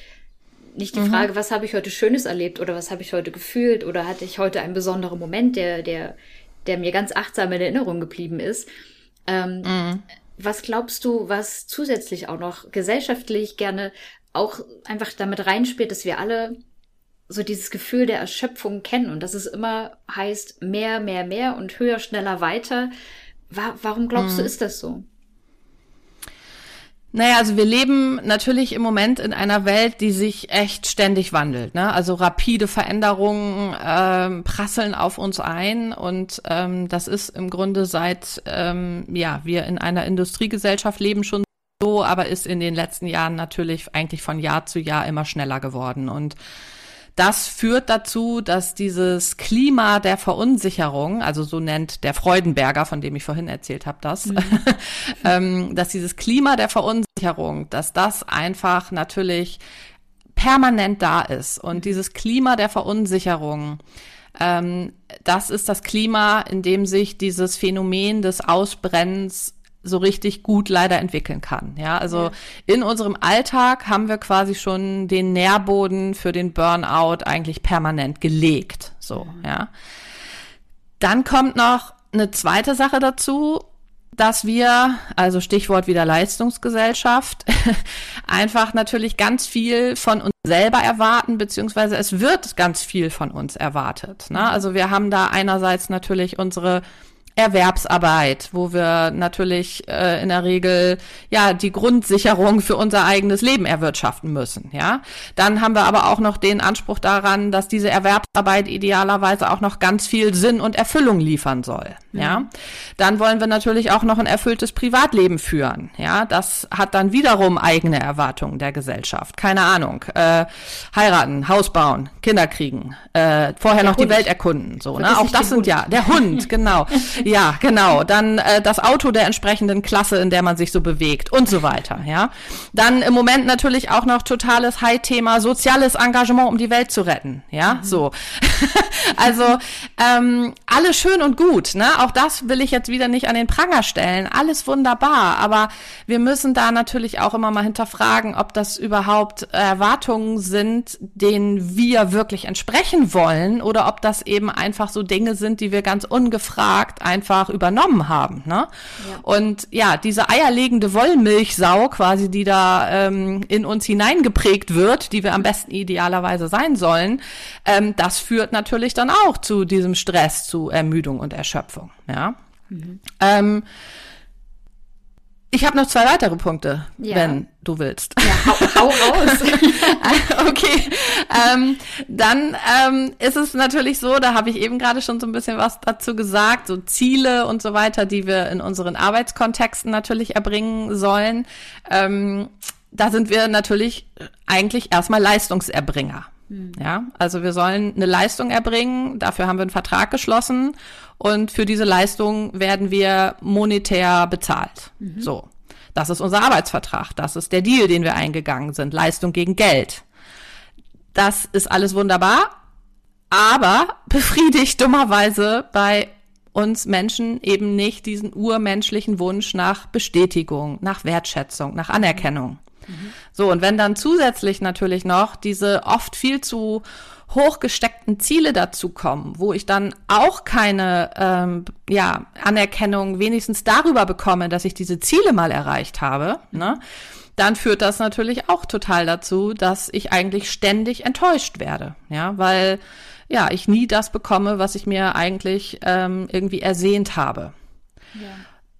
nicht die mhm. Frage, was habe ich heute Schönes erlebt oder was habe ich heute gefühlt oder hatte ich heute einen besonderen Moment, der, der, der mir ganz achtsam in Erinnerung geblieben ist. Ähm, mhm. Was glaubst du, was zusätzlich auch noch gesellschaftlich gerne auch einfach damit reinspielt, dass wir alle so dieses Gefühl der Erschöpfung kennen und dass es immer heißt, mehr, mehr, mehr und höher, schneller, weiter. Wa warum glaubst hm. du, ist das so? Naja, also wir leben natürlich im Moment in einer Welt, die sich echt ständig wandelt. Ne? Also rapide Veränderungen ähm, prasseln auf uns ein und ähm, das ist im Grunde seit ähm, ja wir in einer Industriegesellschaft leben schon so, aber ist in den letzten Jahren natürlich eigentlich von Jahr zu Jahr immer schneller geworden und das führt dazu, dass dieses Klima der Verunsicherung, also so nennt der Freudenberger, von dem ich vorhin erzählt habe, das, mhm. ähm, dass dieses Klima der Verunsicherung, dass das einfach natürlich permanent da ist und dieses Klima der Verunsicherung, ähm, das ist das Klima, in dem sich dieses Phänomen des Ausbrennens so richtig gut leider entwickeln kann. Ja, also ja. in unserem Alltag haben wir quasi schon den Nährboden für den Burnout eigentlich permanent gelegt. So, mhm. ja. Dann kommt noch eine zweite Sache dazu, dass wir, also Stichwort wieder Leistungsgesellschaft, einfach natürlich ganz viel von uns selber erwarten, beziehungsweise es wird ganz viel von uns erwartet. Ne? Also wir haben da einerseits natürlich unsere Erwerbsarbeit, wo wir natürlich äh, in der Regel ja die Grundsicherung für unser eigenes Leben erwirtschaften müssen, ja. Dann haben wir aber auch noch den Anspruch daran, dass diese Erwerbsarbeit idealerweise auch noch ganz viel Sinn und Erfüllung liefern soll, mhm. ja. Dann wollen wir natürlich auch noch ein erfülltes Privatleben führen, ja. Das hat dann wiederum eigene Erwartungen der Gesellschaft. Keine Ahnung, äh, heiraten, Haus bauen, Kinder kriegen, äh, vorher der noch Hund. die Welt erkunden, so, ne? Auch das sind ja der Hund, genau. Ja, genau. Dann äh, das Auto der entsprechenden Klasse, in der man sich so bewegt und so weiter. Ja. Dann im Moment natürlich auch noch totales High-Thema soziales Engagement, um die Welt zu retten. Ja, mhm. so. also ähm, alles schön und gut. Ne? Auch das will ich jetzt wieder nicht an den Pranger stellen. Alles wunderbar. Aber wir müssen da natürlich auch immer mal hinterfragen, ob das überhaupt Erwartungen sind, denen wir wirklich entsprechen wollen oder ob das eben einfach so Dinge sind, die wir ganz ungefragt einfach übernommen haben. Ne? Ja. Und ja, diese eierlegende Wollmilchsau quasi, die da ähm, in uns hineingeprägt wird, die wir am besten idealerweise sein sollen, ähm, das führt natürlich dann auch zu diesem Stress, zu Ermüdung und Erschöpfung. Ja. Mhm. Ähm, ich habe noch zwei weitere Punkte, ja. wenn du willst. Ja, hau, hau raus. okay. Ähm, dann ähm, ist es natürlich so, da habe ich eben gerade schon so ein bisschen was dazu gesagt, so Ziele und so weiter, die wir in unseren Arbeitskontexten natürlich erbringen sollen. Ähm, da sind wir natürlich eigentlich erstmal Leistungserbringer. Hm. Ja, also wir sollen eine Leistung erbringen, dafür haben wir einen Vertrag geschlossen und für diese Leistung werden wir monetär bezahlt. Mhm. So. Das ist unser Arbeitsvertrag. Das ist der Deal, den wir eingegangen sind. Leistung gegen Geld. Das ist alles wunderbar, aber befriedigt dummerweise bei uns Menschen eben nicht diesen urmenschlichen Wunsch nach Bestätigung, nach Wertschätzung, nach Anerkennung. Mhm. So, und wenn dann zusätzlich natürlich noch diese oft viel zu hochgesteckten Ziele dazu kommen, wo ich dann auch keine ähm, ja, Anerkennung wenigstens darüber bekomme, dass ich diese Ziele mal erreicht habe, ne, dann führt das natürlich auch total dazu, dass ich eigentlich ständig enttäuscht werde, ja, weil ja ich nie das bekomme, was ich mir eigentlich ähm, irgendwie ersehnt habe. Ja.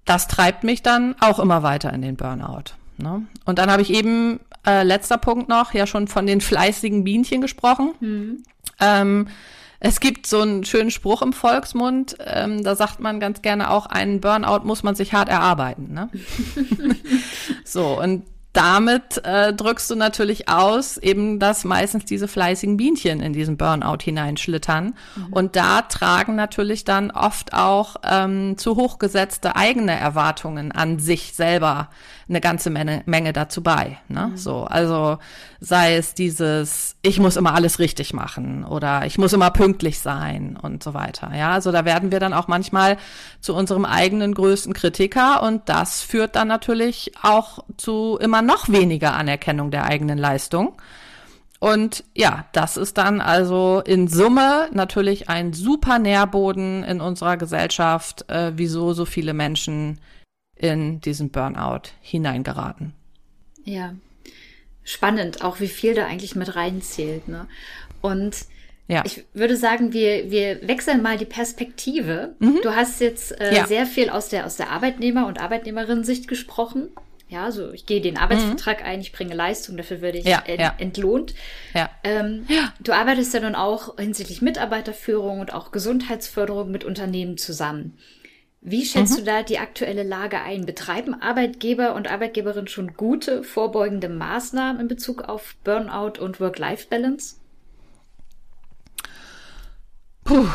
Das treibt mich dann auch immer weiter in den Burnout. Ne? Und dann habe ich eben, äh, letzter Punkt noch, ja schon von den fleißigen Bienchen gesprochen. Mhm. Ähm, es gibt so einen schönen Spruch im Volksmund, ähm, da sagt man ganz gerne auch, einen Burnout muss man sich hart erarbeiten. Ne? so, und damit äh, drückst du natürlich aus, eben, dass meistens diese fleißigen Bienchen in diesen Burnout hineinschlittern. Mhm. Und da tragen natürlich dann oft auch ähm, zu hochgesetzte eigene Erwartungen an sich selber eine ganze Menge, Menge dazu bei. Ne? Mhm. So, also sei es dieses, ich muss immer alles richtig machen oder ich muss immer pünktlich sein und so weiter. Ja, also da werden wir dann auch manchmal zu unserem eigenen größten Kritiker und das führt dann natürlich auch zu immer noch weniger Anerkennung der eigenen Leistung. Und ja, das ist dann also in Summe natürlich ein super Nährboden in unserer Gesellschaft, äh, wieso so viele Menschen in diesen Burnout hineingeraten. Ja, spannend, auch wie viel da eigentlich mit reinzählt. Ne? Und ja. ich würde sagen, wir, wir wechseln mal die Perspektive. Mhm. Du hast jetzt äh, ja. sehr viel aus der, aus der Arbeitnehmer- und Arbeitnehmerinnen-Sicht gesprochen. Ja, also ich gehe den Arbeitsvertrag mhm. ein, ich bringe Leistung, dafür werde ich ja, ent ja. entlohnt. Ja. Ähm, ja. Du arbeitest ja nun auch hinsichtlich Mitarbeiterführung und auch Gesundheitsförderung mit Unternehmen zusammen. Wie schätzt mhm. du da die aktuelle Lage ein? Betreiben Arbeitgeber und Arbeitgeberinnen schon gute vorbeugende Maßnahmen in Bezug auf Burnout und Work-Life-Balance? Puh,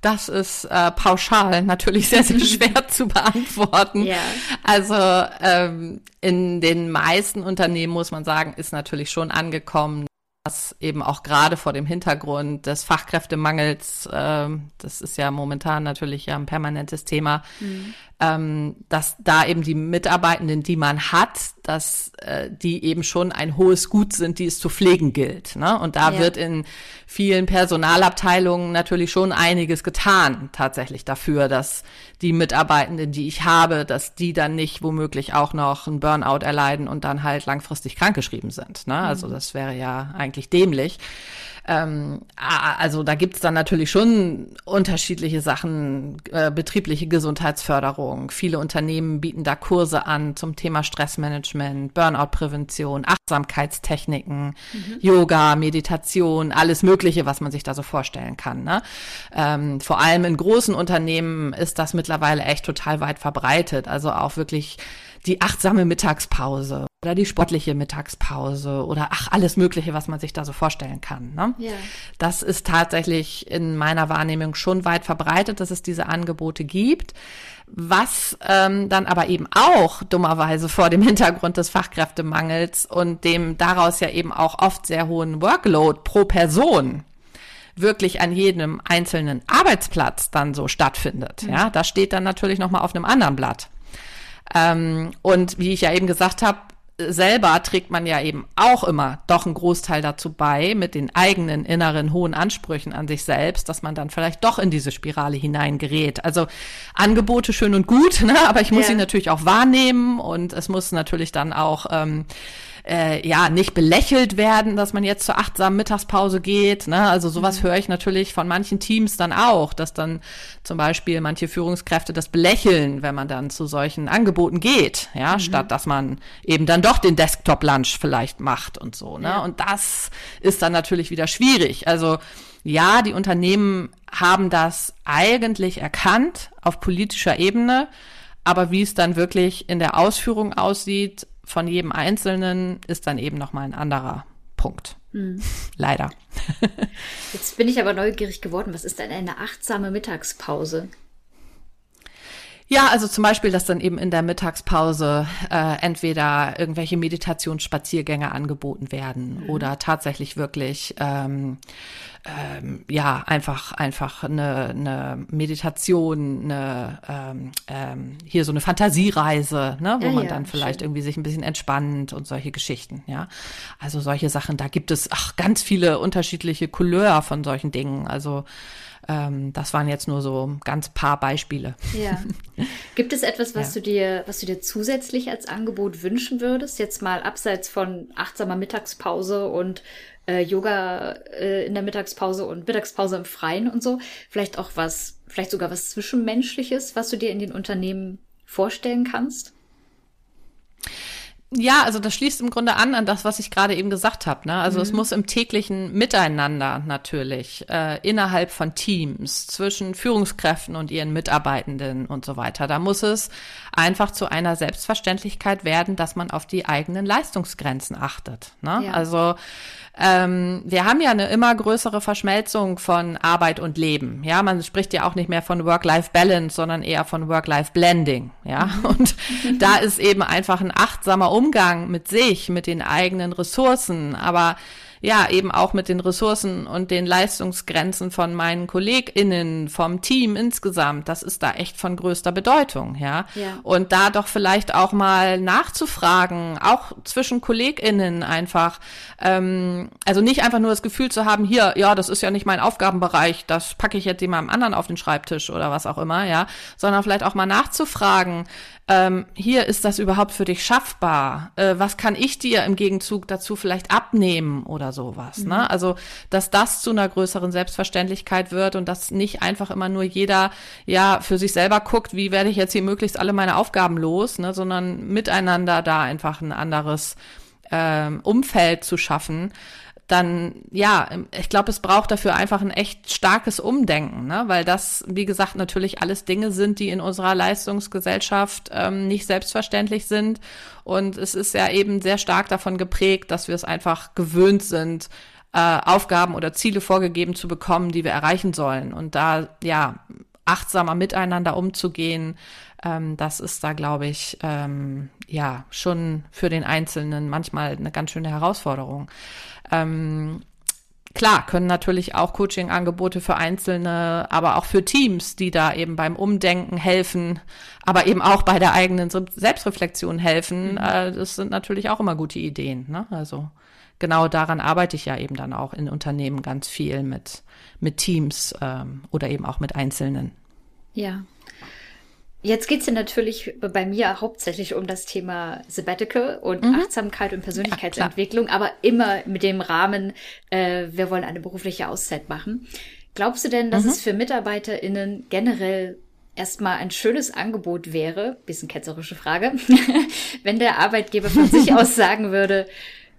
das ist äh, pauschal natürlich sehr, sehr schwer zu beantworten. Ja. Also ähm, in den meisten Unternehmen muss man sagen, ist natürlich schon angekommen, dass eben auch gerade vor dem Hintergrund des Fachkräftemangels, äh, das ist ja momentan natürlich ja ein permanentes Thema, mhm. Ähm, dass da eben die Mitarbeitenden, die man hat, dass äh, die eben schon ein hohes Gut sind, die es zu pflegen gilt. Ne? Und da ja. wird in vielen Personalabteilungen natürlich schon einiges getan, tatsächlich dafür, dass die Mitarbeitenden, die ich habe, dass die dann nicht womöglich auch noch einen Burnout erleiden und dann halt langfristig krankgeschrieben sind. Ne? Also mhm. das wäre ja eigentlich eigentlich dämlich. Ähm, also da gibt's dann natürlich schon unterschiedliche Sachen, äh, betriebliche Gesundheitsförderung. Viele Unternehmen bieten da Kurse an zum Thema Stressmanagement, Burnout-Prävention, Achtsamkeitstechniken, mhm. Yoga, Meditation, alles Mögliche, was man sich da so vorstellen kann. Ne? Ähm, vor allem in großen Unternehmen ist das mittlerweile echt total weit verbreitet. Also auch wirklich die achtsame Mittagspause oder die sportliche Mittagspause oder ach, alles Mögliche, was man sich da so vorstellen kann. Ne? Ja. Das ist tatsächlich in meiner Wahrnehmung schon weit verbreitet, dass es diese Angebote gibt. Was ähm, dann aber eben auch dummerweise vor dem Hintergrund des Fachkräftemangels und dem daraus ja eben auch oft sehr hohen Workload pro Person wirklich an jedem einzelnen Arbeitsplatz dann so stattfindet. Mhm. Ja, das steht dann natürlich noch mal auf einem anderen Blatt. Ähm, und wie ich ja eben gesagt habe, selber trägt man ja eben auch immer doch einen Großteil dazu bei, mit den eigenen inneren hohen Ansprüchen an sich selbst, dass man dann vielleicht doch in diese Spirale hineingerät. Also Angebote schön und gut, ne? aber ich muss ja. sie natürlich auch wahrnehmen und es muss natürlich dann auch ähm, äh, ja nicht belächelt werden, dass man jetzt zur achtsamen Mittagspause geht. Ne? Also sowas mhm. höre ich natürlich von manchen Teams dann auch, dass dann zum Beispiel manche Führungskräfte das belächeln, wenn man dann zu solchen Angeboten geht, ja, mhm. statt dass man eben dann doch den Desktop-Lunch vielleicht macht und so. Ne? Ja. Und das ist dann natürlich wieder schwierig. Also ja, die Unternehmen haben das eigentlich erkannt auf politischer Ebene, aber wie es dann wirklich in der Ausführung aussieht, von jedem Einzelnen ist dann eben nochmal ein anderer Punkt. Hm. Leider. Jetzt bin ich aber neugierig geworden. Was ist denn eine achtsame Mittagspause? Ja, also zum Beispiel, dass dann eben in der Mittagspause äh, entweder irgendwelche Meditationsspaziergänge angeboten werden mhm. oder tatsächlich wirklich ähm, ähm, ja einfach einfach eine, eine Meditation, eine ähm, ähm, hier so eine Fantasiereise, ne, wo ja, man ja, dann vielleicht schön. irgendwie sich ein bisschen entspannt und solche Geschichten, ja. Also solche Sachen, da gibt es ach ganz viele unterschiedliche Couleur von solchen Dingen. Also ähm, das waren jetzt nur so ganz paar Beispiele. Ja. Gibt es etwas, was ja. du dir, was du dir zusätzlich als Angebot wünschen würdest? Jetzt mal abseits von achtsamer Mittagspause und äh, Yoga äh, in der Mittagspause und Mittagspause im Freien und so. Vielleicht auch was, vielleicht sogar was Zwischenmenschliches, was du dir in den Unternehmen vorstellen kannst? Ja, also das schließt im Grunde an an das, was ich gerade eben gesagt habe. Ne? Also mhm. es muss im täglichen Miteinander natürlich äh, innerhalb von Teams zwischen Führungskräften und ihren Mitarbeitenden und so weiter. Da muss es einfach zu einer Selbstverständlichkeit werden, dass man auf die eigenen Leistungsgrenzen achtet. Ne? Ja. Also ähm, wir haben ja eine immer größere Verschmelzung von Arbeit und Leben. Ja, man spricht ja auch nicht mehr von Work-Life-Balance, sondern eher von Work-Life-Blending. Ja, mhm. und da ist eben einfach ein achtsamer Umgang mit sich, mit den eigenen Ressourcen, aber ja, eben auch mit den Ressourcen und den Leistungsgrenzen von meinen KollegInnen, vom Team insgesamt, das ist da echt von größter Bedeutung, ja. ja. Und da doch vielleicht auch mal nachzufragen, auch zwischen KollegInnen einfach, ähm, also nicht einfach nur das Gefühl zu haben, hier, ja, das ist ja nicht mein Aufgabenbereich, das packe ich jetzt jemandem anderen auf den Schreibtisch oder was auch immer, ja, sondern vielleicht auch mal nachzufragen, ähm, hier ist das überhaupt für dich schaffbar? Äh, was kann ich dir im Gegenzug dazu vielleicht abnehmen oder sowas? Ne? Mhm. Ne? Also, dass das zu einer größeren Selbstverständlichkeit wird und dass nicht einfach immer nur jeder ja für sich selber guckt, wie werde ich jetzt hier möglichst alle meine Aufgaben los, ne? sondern miteinander da einfach ein anderes ähm, Umfeld zu schaffen dann ja, ich glaube, es braucht dafür einfach ein echt starkes Umdenken, ne? weil das, wie gesagt, natürlich alles Dinge sind, die in unserer Leistungsgesellschaft ähm, nicht selbstverständlich sind. Und es ist ja eben sehr stark davon geprägt, dass wir es einfach gewöhnt sind, äh, Aufgaben oder Ziele vorgegeben zu bekommen, die wir erreichen sollen. Und da, ja, achtsamer miteinander umzugehen, ähm, das ist da, glaube ich, ähm, ja, schon für den Einzelnen manchmal eine ganz schöne Herausforderung. Ähm, Klar, können natürlich auch Coaching-Angebote für Einzelne, aber auch für Teams, die da eben beim Umdenken helfen, aber eben auch bei der eigenen Selbstreflexion helfen. Mhm. Äh, das sind natürlich auch immer gute Ideen. Ne? Also genau daran arbeite ich ja eben dann auch in Unternehmen ganz viel mit, mit Teams ähm, oder eben auch mit Einzelnen. Ja, Jetzt geht's ja natürlich bei mir hauptsächlich um das Thema Sabbatical und mhm. Achtsamkeit und Persönlichkeitsentwicklung, ja, aber immer mit dem Rahmen, äh, wir wollen eine berufliche Auszeit machen. Glaubst du denn, dass mhm. es für MitarbeiterInnen generell erstmal ein schönes Angebot wäre, bisschen ketzerische Frage, wenn der Arbeitgeber von sich aus sagen würde,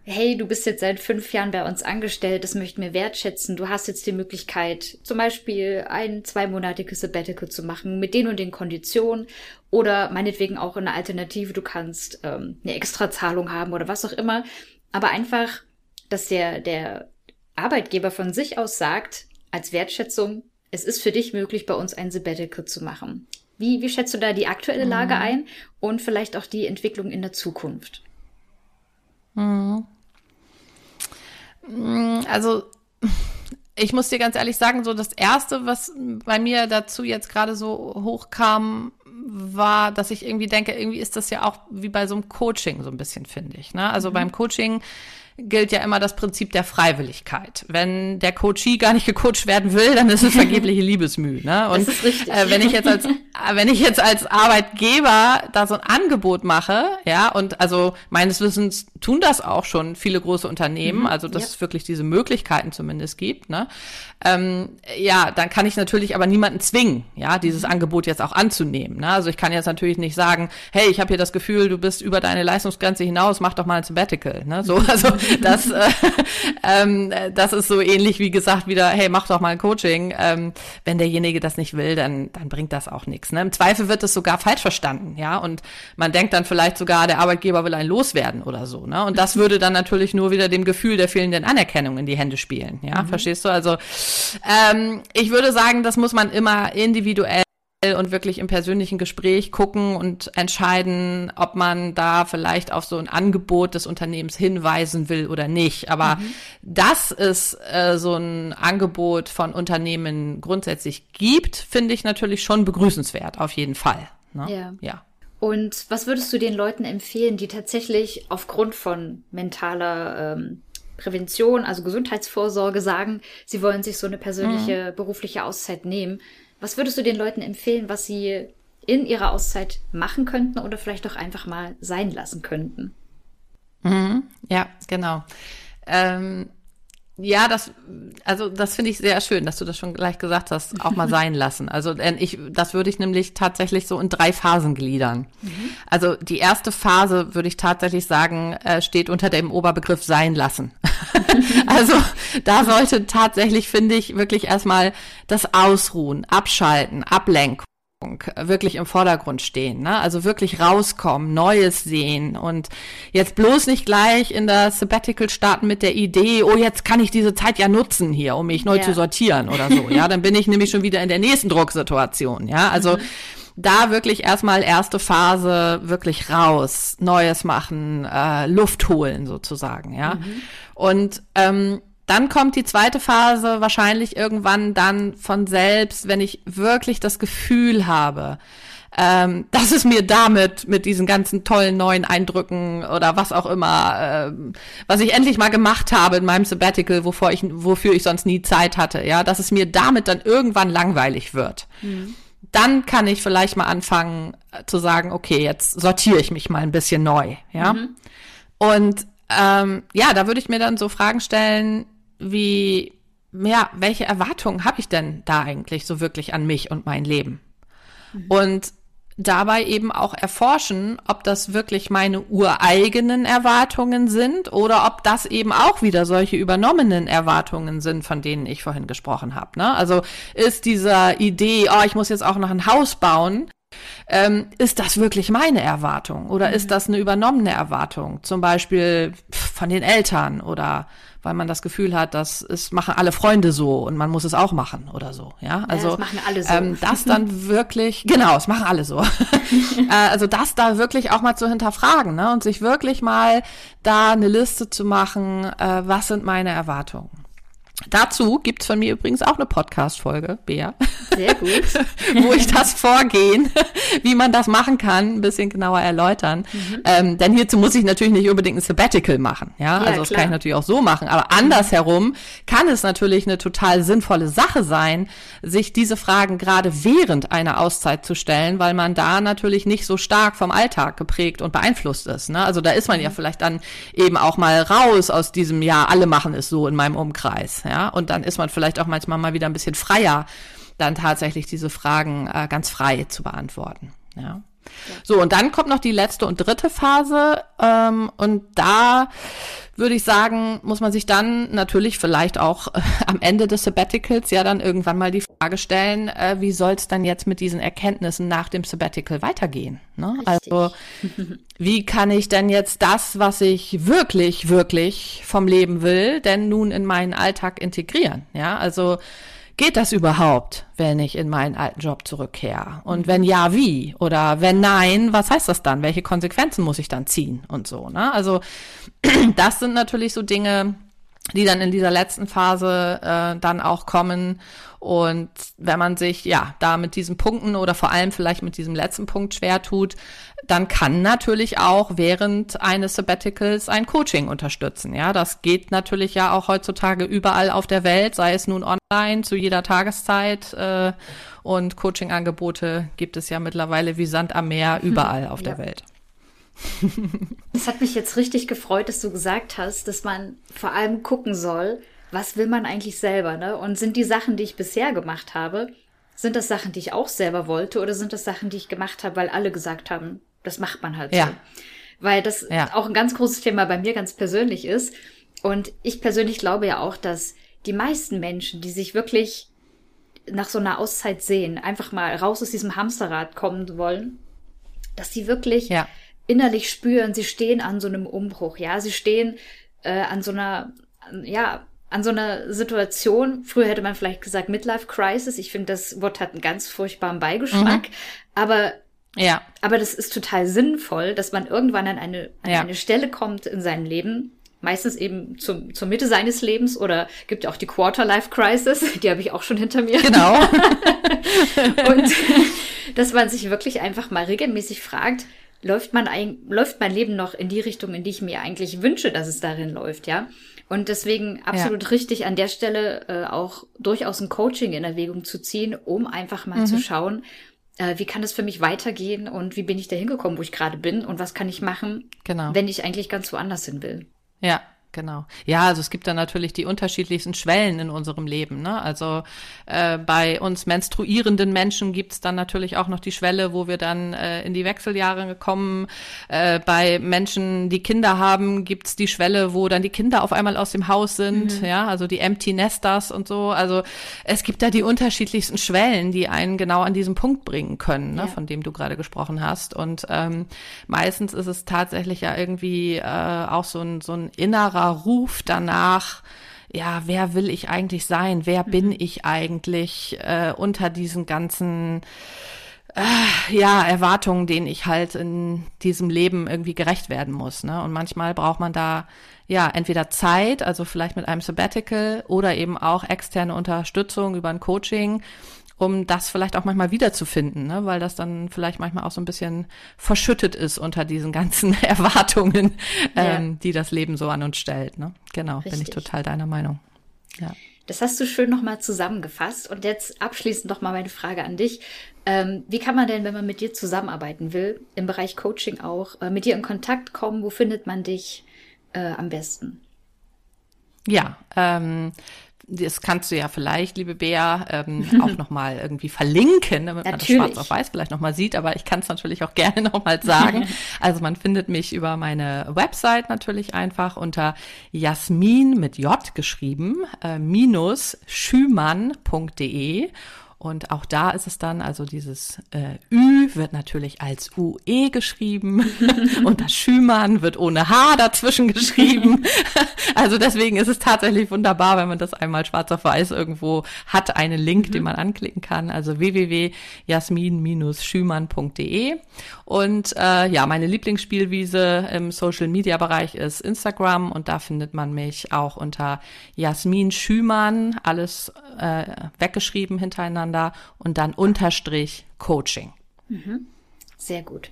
hey, du bist jetzt seit fünf Jahren bei uns angestellt, das möchten wir wertschätzen. Du hast jetzt die Möglichkeit, zum Beispiel ein zweimonatiges Sabbatical zu machen mit den und den Konditionen oder meinetwegen auch eine Alternative. Du kannst ähm, eine Extrazahlung haben oder was auch immer. Aber einfach, dass der, der Arbeitgeber von sich aus sagt, als Wertschätzung, es ist für dich möglich, bei uns ein Sabbatical zu machen. Wie, wie schätzt du da die aktuelle Lage mhm. ein und vielleicht auch die Entwicklung in der Zukunft? Mhm. Mm, also ich muss dir ganz ehrlich sagen, so das erste, was bei mir dazu jetzt gerade so hochkam, war, dass ich irgendwie denke, irgendwie ist das ja auch wie bei so einem Coaching so ein bisschen, finde ich. Ne? Also mhm. beim Coaching gilt ja immer das Prinzip der Freiwilligkeit. Wenn der Coachie gar nicht gecoacht werden will, dann ist es vergebliche Liebesmüh. Ne? Und äh, wenn ich jetzt als wenn ich jetzt als Arbeitgeber da so ein Angebot mache, ja, und also meines Wissens tun das auch schon viele große Unternehmen, mhm, also dass ja. es wirklich diese Möglichkeiten zumindest gibt, ne? Ähm, ja, dann kann ich natürlich aber niemanden zwingen, ja, dieses mhm. Angebot jetzt auch anzunehmen. Ne? Also ich kann jetzt natürlich nicht sagen, hey, ich habe hier das Gefühl, du bist über deine Leistungsgrenze hinaus, mach doch mal ein Sabbatical. Ne? So, also das, äh, ähm, das ist so ähnlich wie gesagt wieder, hey, mach doch mal ein Coaching. Ähm, wenn derjenige das nicht will, dann, dann bringt das auch nichts. Ne? Im Zweifel wird es sogar falsch verstanden, ja, und man denkt dann vielleicht sogar, der Arbeitgeber will einen loswerden oder so. Ne? Und das würde dann natürlich nur wieder dem Gefühl der fehlenden Anerkennung in die Hände spielen. Ja, mhm. verstehst du? Also ähm, ich würde sagen, das muss man immer individuell und wirklich im persönlichen Gespräch gucken und entscheiden, ob man da vielleicht auf so ein Angebot des Unternehmens hinweisen will oder nicht. Aber mhm. dass es äh, so ein Angebot von Unternehmen grundsätzlich gibt, finde ich natürlich schon begrüßenswert, auf jeden Fall. Ne? Ja. ja. Und was würdest du den Leuten empfehlen, die tatsächlich aufgrund von mentaler ähm, Prävention, also Gesundheitsvorsorge sagen, sie wollen sich so eine persönliche mhm. berufliche Auszeit nehmen. Was würdest du den Leuten empfehlen, was sie in ihrer Auszeit machen könnten oder vielleicht auch einfach mal sein lassen könnten? Mhm. Ja, genau. Ähm, ja, das, also das finde ich sehr schön, dass du das schon gleich gesagt hast, auch mal sein lassen. Also ich, das würde ich nämlich tatsächlich so in drei Phasen gliedern. Mhm. Also die erste Phase würde ich tatsächlich sagen, äh, steht unter dem Oberbegriff sein lassen. also da sollte tatsächlich, finde ich, wirklich erstmal das Ausruhen, Abschalten, Ablenkung wirklich im Vordergrund stehen. Ne? Also wirklich rauskommen, Neues sehen und jetzt bloß nicht gleich in das Sabbatical starten mit der Idee, oh, jetzt kann ich diese Zeit ja nutzen hier, um mich neu ja. zu sortieren oder so. Ja, dann bin ich nämlich schon wieder in der nächsten Drucksituation. Ja, also mhm. da wirklich erstmal erste Phase wirklich raus, Neues machen, äh, Luft holen sozusagen. Ja, mhm. und ähm, dann kommt die zweite Phase wahrscheinlich irgendwann dann von selbst, wenn ich wirklich das Gefühl habe, ähm, dass es mir damit, mit diesen ganzen tollen neuen Eindrücken oder was auch immer, ähm, was ich endlich mal gemacht habe in meinem Sabbatical, wovor ich, wofür ich sonst nie Zeit hatte, ja, dass es mir damit dann irgendwann langweilig wird. Mhm. Dann kann ich vielleicht mal anfangen äh, zu sagen, okay, jetzt sortiere ich mich mal ein bisschen neu, ja. Mhm. Und ähm, ja, da würde ich mir dann so Fragen stellen, wie, ja, welche Erwartungen habe ich denn da eigentlich so wirklich an mich und mein Leben? Mhm. Und dabei eben auch erforschen, ob das wirklich meine ureigenen Erwartungen sind oder ob das eben auch wieder solche übernommenen Erwartungen sind, von denen ich vorhin gesprochen habe. Ne? Also ist dieser Idee, oh, ich muss jetzt auch noch ein Haus bauen, ähm, ist das wirklich meine Erwartung oder mhm. ist das eine übernommene Erwartung, zum Beispiel von den Eltern oder weil man das Gefühl hat, dass es machen alle Freunde so und man muss es auch machen oder so. Ja, also ja, das machen alle so. Ähm, das dann wirklich, genau, es machen alle so. äh, also das da wirklich auch mal zu hinterfragen ne? und sich wirklich mal da eine Liste zu machen, äh, was sind meine Erwartungen. Dazu gibt's von mir übrigens auch eine Podcast-Folge, Bea. Sehr gut. wo ich das Vorgehen, wie man das machen kann, ein bisschen genauer erläutern. Mhm. Ähm, denn hierzu muss ich natürlich nicht unbedingt ein Sabbatical machen. Ja, ja also das klar. kann ich natürlich auch so machen. Aber andersherum kann es natürlich eine total sinnvolle Sache sein, sich diese Fragen gerade während einer Auszeit zu stellen, weil man da natürlich nicht so stark vom Alltag geprägt und beeinflusst ist. Ne? Also da ist man ja mhm. vielleicht dann eben auch mal raus aus diesem, ja, alle machen es so in meinem Umkreis ja, und dann ist man vielleicht auch manchmal mal wieder ein bisschen freier, dann tatsächlich diese Fragen äh, ganz frei zu beantworten, ja. So, und dann kommt noch die letzte und dritte Phase. Ähm, und da würde ich sagen, muss man sich dann natürlich vielleicht auch äh, am Ende des Sabbaticals ja dann irgendwann mal die Frage stellen, äh, wie soll es dann jetzt mit diesen Erkenntnissen nach dem Sabbatical weitergehen? Ne? Also wie kann ich denn jetzt das, was ich wirklich, wirklich vom Leben will, denn nun in meinen Alltag integrieren? Ja, also geht das überhaupt, wenn ich in meinen alten Job zurückkehre? Und wenn ja, wie? Oder wenn nein, was heißt das dann? Welche Konsequenzen muss ich dann ziehen und so, ne? Also, das sind natürlich so Dinge, die dann in dieser letzten Phase äh, dann auch kommen. Und wenn man sich ja da mit diesen Punkten oder vor allem vielleicht mit diesem letzten Punkt schwer tut, dann kann natürlich auch während eines Sabbaticals ein Coaching unterstützen. Ja, das geht natürlich ja auch heutzutage überall auf der Welt, sei es nun online zu jeder Tageszeit. Äh, und Coaching-Angebote gibt es ja mittlerweile wie Sand am Meer überall auf ja. der Welt. Es hat mich jetzt richtig gefreut, dass du gesagt hast, dass man vor allem gucken soll, was will man eigentlich selber, ne? Und sind die Sachen, die ich bisher gemacht habe, sind das Sachen, die ich auch selber wollte, oder sind das Sachen, die ich gemacht habe, weil alle gesagt haben, das macht man halt ja. so? Weil das ja. auch ein ganz großes Thema bei mir ganz persönlich ist. Und ich persönlich glaube ja auch, dass die meisten Menschen, die sich wirklich nach so einer Auszeit sehen, einfach mal raus aus diesem Hamsterrad kommen wollen, dass sie wirklich ja innerlich spüren, sie stehen an so einem Umbruch, ja, sie stehen äh, an so einer, ja, an so einer Situation, früher hätte man vielleicht gesagt Midlife Crisis, ich finde, das Wort hat einen ganz furchtbaren Beigeschmack, mhm. aber ja. Aber das ist total sinnvoll, dass man irgendwann an eine, an ja. eine Stelle kommt in seinem Leben, meistens eben zum, zur Mitte seines Lebens oder gibt ja auch die Quarter-Life Crisis, die habe ich auch schon hinter mir. Genau. und dass man sich wirklich einfach mal regelmäßig fragt, läuft man ein, läuft mein Leben noch in die Richtung, in die ich mir eigentlich wünsche, dass es darin läuft, ja. Und deswegen absolut ja. richtig an der Stelle äh, auch durchaus ein Coaching in Erwägung zu ziehen, um einfach mal mhm. zu schauen, äh, wie kann es für mich weitergehen und wie bin ich da hingekommen, wo ich gerade bin und was kann ich machen, genau. wenn ich eigentlich ganz woanders hin will. Ja, Genau. Ja, also es gibt da natürlich die unterschiedlichsten Schwellen in unserem Leben. Ne? Also äh, bei uns menstruierenden Menschen gibt's dann natürlich auch noch die Schwelle, wo wir dann äh, in die Wechseljahre kommen. Äh, bei Menschen, die Kinder haben, gibt's die Schwelle, wo dann die Kinder auf einmal aus dem Haus sind. Mhm. Ja, also die Empty Nesters und so. Also es gibt da die unterschiedlichsten Schwellen, die einen genau an diesen Punkt bringen können, ne, ja. von dem du gerade gesprochen hast. Und ähm, meistens ist es tatsächlich ja irgendwie äh, auch so ein, so ein innerer Ruf danach, ja, wer will ich eigentlich sein? Wer mhm. bin ich eigentlich äh, unter diesen ganzen äh, ja, Erwartungen, denen ich halt in diesem Leben irgendwie gerecht werden muss. Ne? Und manchmal braucht man da ja entweder Zeit, also vielleicht mit einem Sabbatical oder eben auch externe Unterstützung über ein Coaching, um das vielleicht auch manchmal wiederzufinden, ne? weil das dann vielleicht manchmal auch so ein bisschen verschüttet ist unter diesen ganzen Erwartungen, ja. ähm, die das Leben so an uns stellt. Ne? Genau, Richtig. bin ich total deiner Meinung. Ja. Das hast du schön nochmal zusammengefasst. Und jetzt abschließend nochmal meine Frage an dich. Ähm, wie kann man denn, wenn man mit dir zusammenarbeiten will, im Bereich Coaching auch, äh, mit dir in Kontakt kommen? Wo findet man dich äh, am besten? Ja, ähm, das kannst du ja vielleicht, liebe Bea, ähm, auch nochmal irgendwie verlinken, damit natürlich. man das schwarz auf weiß vielleicht nochmal sieht, aber ich kann es natürlich auch gerne nochmal sagen. also man findet mich über meine Website natürlich einfach unter Jasmin mit J geschrieben, äh, minus schümann.de Und auch da ist es dann, also dieses äh, Ü wird natürlich als UE geschrieben und das Schümann wird ohne H dazwischen geschrieben. also deswegen ist es tatsächlich wunderbar, wenn man das einmal schwarz auf weiß irgendwo hat, einen Link, mhm. den man anklicken kann. Also www.jasmin-schümann.de. Und äh, ja, meine Lieblingsspielwiese im Social-Media-Bereich ist Instagram und da findet man mich auch unter Jasmin Schümann, alles äh, weggeschrieben hintereinander hintereinander und dann Unterstrich Coaching. Mhm. Sehr gut.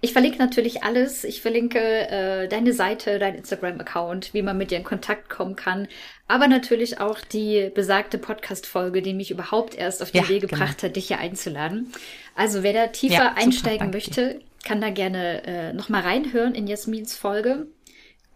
Ich verlinke natürlich alles. Ich verlinke äh, deine Seite, dein Instagram-Account, wie man mit dir in Kontakt kommen kann. Aber natürlich auch die besagte Podcast-Folge, die mich überhaupt erst auf die ja, Idee genau. gebracht genau. hat, dich hier einzuladen. Also wer da tiefer ja, einsteigen super, möchte, kann da gerne äh, nochmal reinhören in Jasmins Folge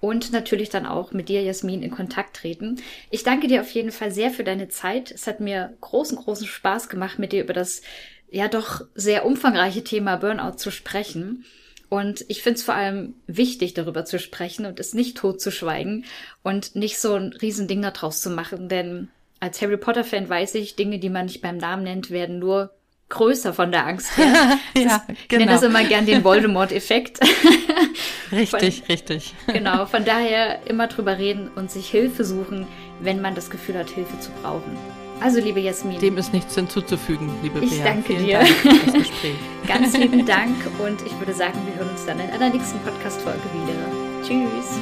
und natürlich dann auch mit dir, Jasmin, in Kontakt treten. Ich danke dir auf jeden Fall sehr für deine Zeit. Es hat mir großen, großen Spaß gemacht, mit dir über das ja doch sehr umfangreiche Thema Burnout zu sprechen. Und ich finde es vor allem wichtig, darüber zu sprechen und es nicht totzuschweigen und nicht so ein Riesending daraus zu machen. Denn als Harry Potter-Fan weiß ich, Dinge, die man nicht beim Namen nennt, werden nur größer von der Angst her. ja, genau. Ich nenne das immer gern den Voldemort-Effekt. richtig, von, richtig. Genau, von daher immer drüber reden und sich Hilfe suchen, wenn man das Gefühl hat, Hilfe zu brauchen. Also, liebe Jasmin. Dem ist nichts hinzuzufügen, liebe Ich Bea. danke Vielen dir. Dank für das Gespräch. Ganz lieben Dank und ich würde sagen, wir hören uns dann in einer nächsten Podcast-Folge wieder. Tschüss.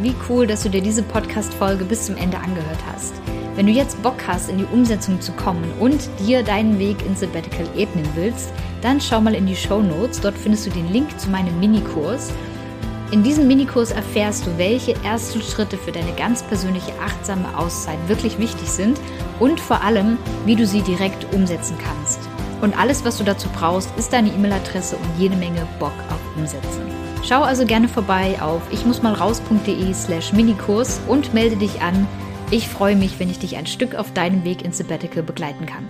Wie cool, dass du dir diese Podcast-Folge bis zum Ende angehört hast. Wenn du jetzt Bock hast, in die Umsetzung zu kommen und dir deinen Weg ins Sabbatical ebnen willst, dann schau mal in die Show Notes. Dort findest du den Link zu meinem Minikurs. In diesem Minikurs erfährst du, welche ersten Schritte für deine ganz persönliche achtsame Auszeit wirklich wichtig sind und vor allem, wie du sie direkt umsetzen kannst. Und alles, was du dazu brauchst, ist deine E-Mail-Adresse und jede Menge Bock auf Umsetzen. Schau also gerne vorbei auf ichmussmalraus.de slash Minikurs und melde dich an. Ich freue mich, wenn ich dich ein Stück auf deinem Weg ins Sabbatical begleiten kann.